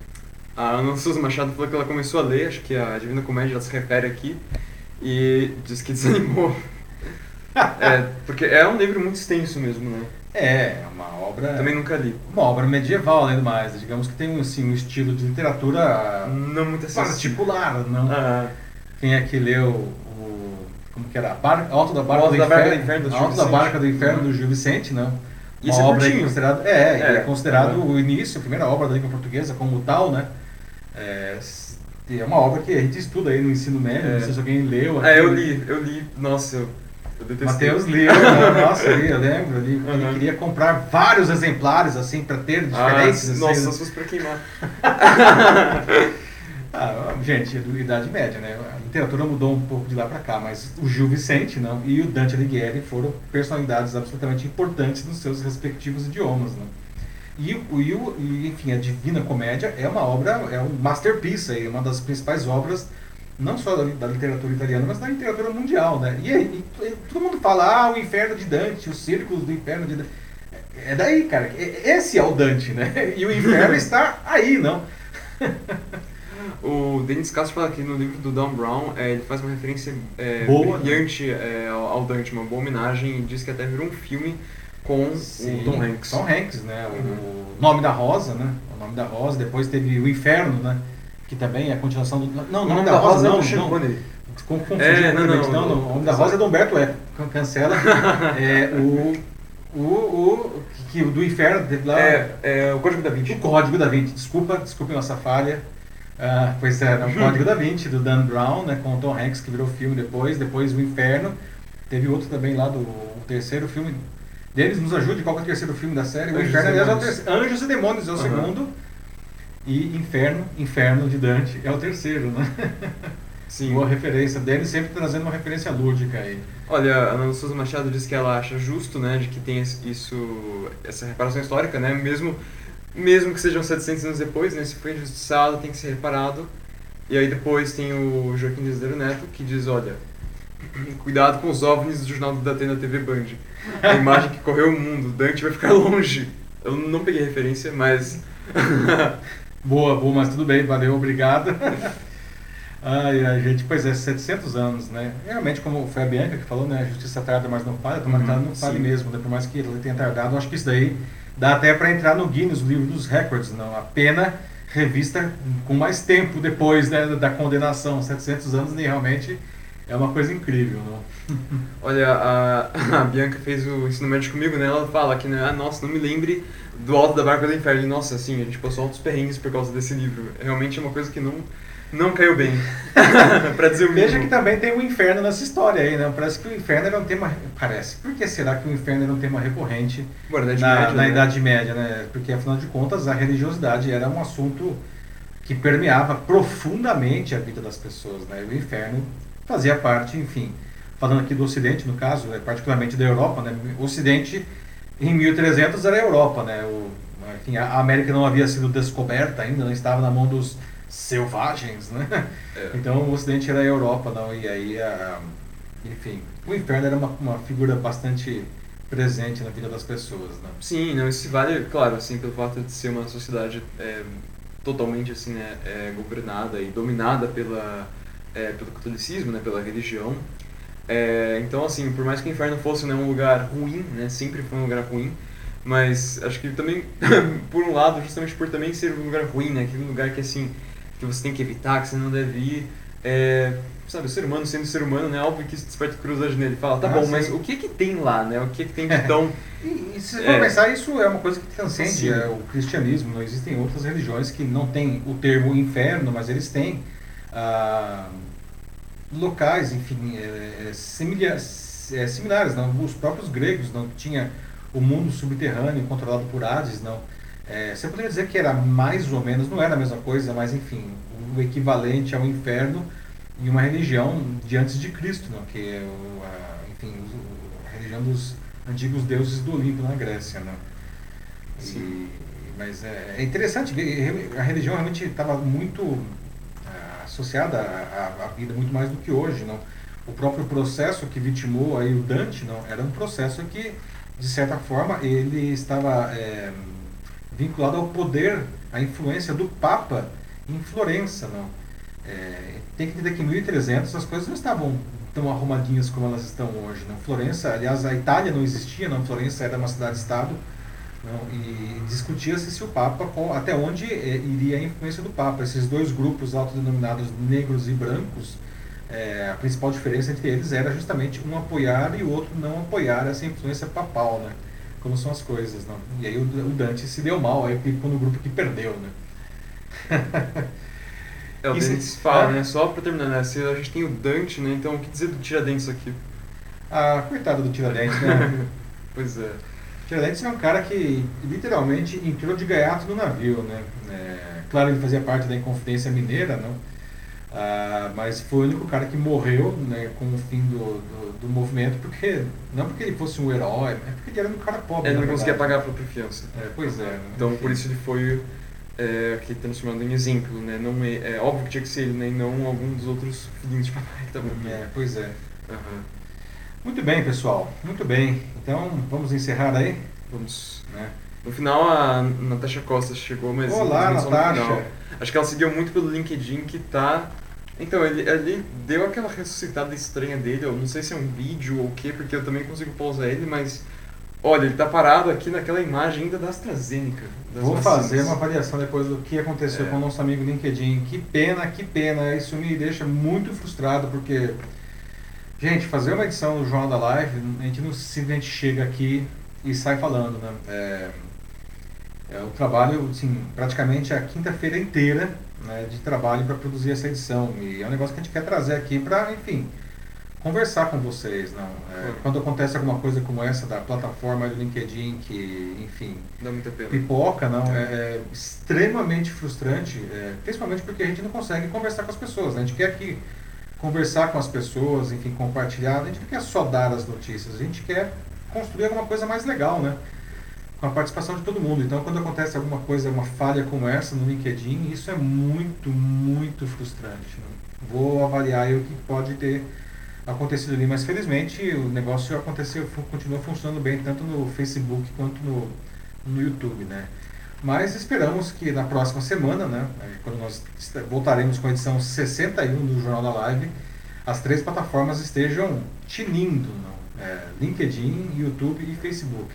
a Ana Souza Machado falou que ela começou a ler, acho que a Divina Comédia ela se refere aqui e diz que [LAUGHS] desanimou. [LAUGHS] é, porque é um livro muito extenso mesmo, né? É, é uma obra. Também nunca li. Uma obra medieval, além do mais. Digamos que tem assim, um estilo de literatura. Não muito particular, não. Ah. Quem é que leu como que era? Bar, Alto da Barca, do, da Inferno, do Inferno, do Alto da Barca do Inferno do Gil Vicente, não? Uma Isso é obra é considerado, é, é, é considerado é. o início, a primeira obra da língua portuguesa como tal, né? É, é uma obra que a gente estuda aí no ensino médio, é. não sei se alguém leu. É, eu li, eu li, nossa, eu, eu detestei. Mateus leu, nossa, eu, li, eu lembro, eu li, uhum. ele queria comprar vários exemplares, assim, para ter diferentes. Ah, assim, nossa, só para queimar. Ah, gente, é Idade Média, né? A literatura mudou um pouco de lá para cá, mas o Gil Vicente não, e o Dante Alighieri foram personalidades absolutamente importantes nos seus respectivos idiomas. Né? E, e, e, enfim, a Divina Comédia é uma obra, é um masterpiece, é uma das principais obras, não só da, da literatura italiana, mas da literatura mundial. Né? E, e, todo mundo fala, ah, o inferno de Dante, os círculos do inferno de Dante. É daí, cara. Esse é o Dante, né? [LAUGHS] E o inferno está aí, não? [LAUGHS] O Dennis Castro fala aqui no livro do Dan Brown, é, ele faz uma referência é, boa, brilhante é, ao Dante, uma boa homenagem, e diz que até virou um filme com Sim, o Tom Hanks. Tom Hanks, né? Uhum. O Nome da Rosa, né? O Nome da Rosa, depois teve O Inferno, né? Que também é a continuação do... Não, o Nome, da, da, Rosa, não, não. não. Confundi é, não, não, O Nome da Rosa é do Humberto Eco. Cancela. [LAUGHS] é, o... O, o que, do inferno, lá, é, é o Código da Vinci. O Código da Vinci, desculpa, desculpe nossa falha. Ah, pois é, o Código da Vinci, do Dan Brown, né, com o Tom Hanks, que virou filme depois, depois o Inferno. Teve outro também lá do o terceiro filme. Deles nos ajude, qual é o terceiro filme da série? O Anjos Inferno, e aliás, é o terceiro. Anjos e Demônios é o Aham. segundo. E Inferno, Inferno de Dante é o terceiro, né? [LAUGHS] Sim. Boa referência dele, sempre trazendo uma referência lúdica aí. Olha, a Ana Souza Machado diz que ela acha justo, né, de que tem isso, essa reparação histórica, né, mesmo, mesmo que sejam 700 anos depois, né, se foi injustiçado, tem que ser reparado. E aí depois tem o Joaquim Desidero Neto, que diz, olha, cuidado com os OVNIs do Jornal da Datena TV Band. A imagem que correu o mundo, Dante vai ficar longe. Eu não peguei referência, mas... [LAUGHS] Boa, boa, mas tudo bem, valeu, obrigado. Ai, ai, gente, pois é, 700 anos, né? Realmente, como foi a Bianca que falou, né? A justiça tarda, mas não falha, tomara que ela não fale sim. mesmo, né? Por mais que ele tenha tardado, acho que isso daí dá até para entrar no Guinness, no livro dos recordes, não? A pena revista com mais tempo depois né, da condenação, 700 anos, e realmente é uma coisa incrível, não? [LAUGHS] Olha, a, a Bianca fez o ensino médio comigo, né? Ela fala que, né? Ah, nossa, não me lembre do Alto da Barca do Inferno. E, Nossa, assim, a gente passou altos perrengues por causa desse livro. Realmente é uma coisa que não, não caiu bem. [LAUGHS] pra dizer o Veja que também tem o inferno nessa história aí, né? Parece que o inferno era um tema. Parece. Por que será que o inferno era um tema recorrente Bom, na Idade Média, na né? Idade Média, né? Porque afinal de contas a religiosidade era um assunto que permeava profundamente a vida das pessoas, né? E o inferno fazia parte, enfim, falando aqui do Ocidente, no caso, né? particularmente da Europa, né? O Ocidente em 1300 era a Europa, né? O, enfim, a América não havia sido descoberta ainda, não estava na mão dos selvagens, né? É. Então o Ocidente era a Europa, não? E aí, a, enfim, o inferno era uma, uma figura bastante presente na vida das pessoas, né? Sim, não, isso vale, claro, assim, pelo fato de ser uma sociedade é, totalmente, assim, né, é, governada e dominada pela, é, pelo catolicismo, né, pela religião. É, então, assim, por mais que o inferno fosse né, um lugar ruim, né, sempre foi um lugar ruim, mas acho que também, [LAUGHS] por um lado, justamente por também ser um lugar ruim, né, aquele lugar que, assim, que você tem que evitar, que você não deve ir, é, sabe, o ser humano sendo ser humano, né, óbvio que isso desperta curiosidade nele. Fala, tá Ah, bom, sim. mas o que que tem lá, né, o que que tem de [LAUGHS] tão... E, e se você É. for pensar, isso é uma coisa que transcende é, o cristianismo. Não existem outras religiões que não têm o termo inferno, mas eles têm ah, locais, enfim, é, é, similia- é, similares. Não? Os próprios gregos não tinha o mundo subterrâneo controlado por Hades, não. É, você poderia dizer que era mais ou menos, não era a mesma coisa, mas enfim, o equivalente ao inferno em uma religião de antes de Cristo, não? que é o, a, enfim, a religião dos antigos deuses do Olimpo na Grécia. Não? E- mas é, é interessante ver, a religião realmente estava muito associada à, à vida, muito mais do que hoje. Não? O próprio processo que vitimou aí o Dante não, era um processo que, de certa forma, ele estava é, vinculado ao poder, à influência do Papa em Florença. Não? É, tem que entender que em 1300 as coisas não estavam tão arrumadinhas como elas estão hoje. Não? Florença, aliás, a Itália não existia, não. Florença era uma cidade-estado não? e discutia-se se o Papa, até onde eh, iria a influência do Papa. Esses dois grupos autodenominados negros e brancos, eh, a principal diferença entre eles era justamente um apoiar e o outro não apoiar essa influência papal, né? Como são as coisas, não? E aí o, o Dante se deu mal, aí ficou no grupo que perdeu, né? [LAUGHS] É, o Denis fala, Ah. né? Só pra terminar, né? Se a gente tem o Dante, né? Então o que dizer do Tiradentes aqui? Ah, coitado do Tiradentes, né? [LAUGHS] Pois é. Tiradentes é um cara que literalmente entrou de gaiato no navio, né? É, claro, ele fazia parte da Inconfidência Mineira, não? Ah, mas foi o único cara que morreu né, com o fim do, do, do movimento, porque não porque ele fosse um herói, mas porque ele era um cara pobre. Ele na não conseguia pagar a própria fiança. É, pois é. né? Então Enfim. por isso ele foi é, aqui transformado em exemplo, né? Não é, é óbvio que tinha que ser ele, né? E não algum dos outros filhinhos de papai aqui. É, pois é. Aham. Muito bem, pessoal. Muito bem. Então, vamos encerrar aí? Vamos. Né? No final a Natasha Costa chegou, mas Olá, Natasha. Acho que ela seguiu muito pelo LinkedIn que tá. Então, ele, ele deu aquela ressuscitada estranha dele, eu não sei se é um vídeo ou o quê, porque eu também consigo pausar ele, mas. Olha, ele tá parado aqui naquela imagem ainda da AstraZeneca. Vou vacinas. fazer uma avaliação depois do que aconteceu É. com o nosso amigo LinkedIn. Que pena, que pena. Isso me deixa muito frustrado, porque, gente, fazer uma edição no Jornal da Live, a gente não simplesmente chega aqui e sai falando, né? É, É o trabalho, assim, praticamente a quinta-feira inteira né, de trabalho para produzir essa edição. E é um negócio que a gente quer trazer aqui para, enfim, conversar com vocês. Não? É, quando acontece alguma coisa como essa da plataforma do LinkedIn, que, enfim, Dá muita pena. pipoca, não, é, é extremamente frustrante, é, principalmente porque a gente não consegue conversar com as pessoas. Né? A gente quer aqui conversar com as pessoas, enfim, compartilhar. A gente não quer só dar as notícias, a gente quer construir alguma coisa mais legal, né? com a participação de todo mundo. Então, quando acontece alguma coisa, uma falha como essa no LinkedIn, isso é muito, muito frustrante. Né? Vou avaliar o que pode ter acontecido ali, mas felizmente o negócio aconteceu, continua funcionando bem tanto no Facebook quanto no, no YouTube, né? Mas esperamos que na próxima semana, né, quando nós voltaremos com a edição 61 do Jornal da Live, as três plataformas estejam tinindo, não? É, LinkedIn, YouTube e Facebook.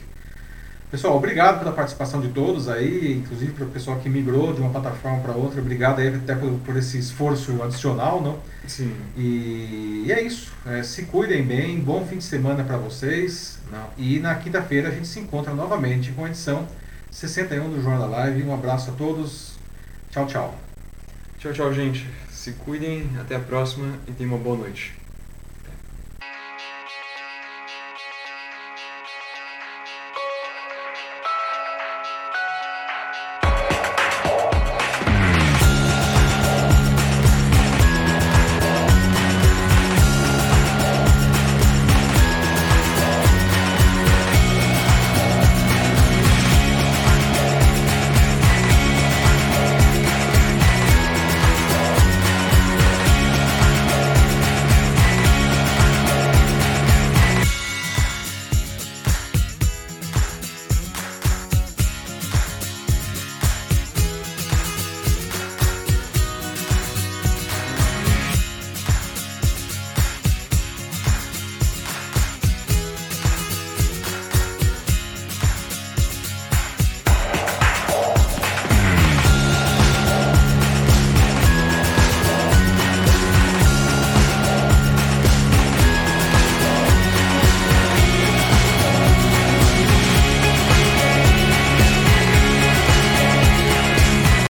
Pessoal, obrigado pela participação de todos aí, inclusive para o pessoal que migrou de uma plataforma para outra. Obrigado aí até por, por, esse esforço adicional, não? Sim. E, e é isso. É, se cuidem bem, bom fim de semana para vocês. Não? E na quinta-feira a gente se encontra novamente com a edição 61 do Jornal Live. Um abraço a todos. Tchau, tchau. Tchau, tchau, gente. Se cuidem, até a próxima e tenham uma boa noite.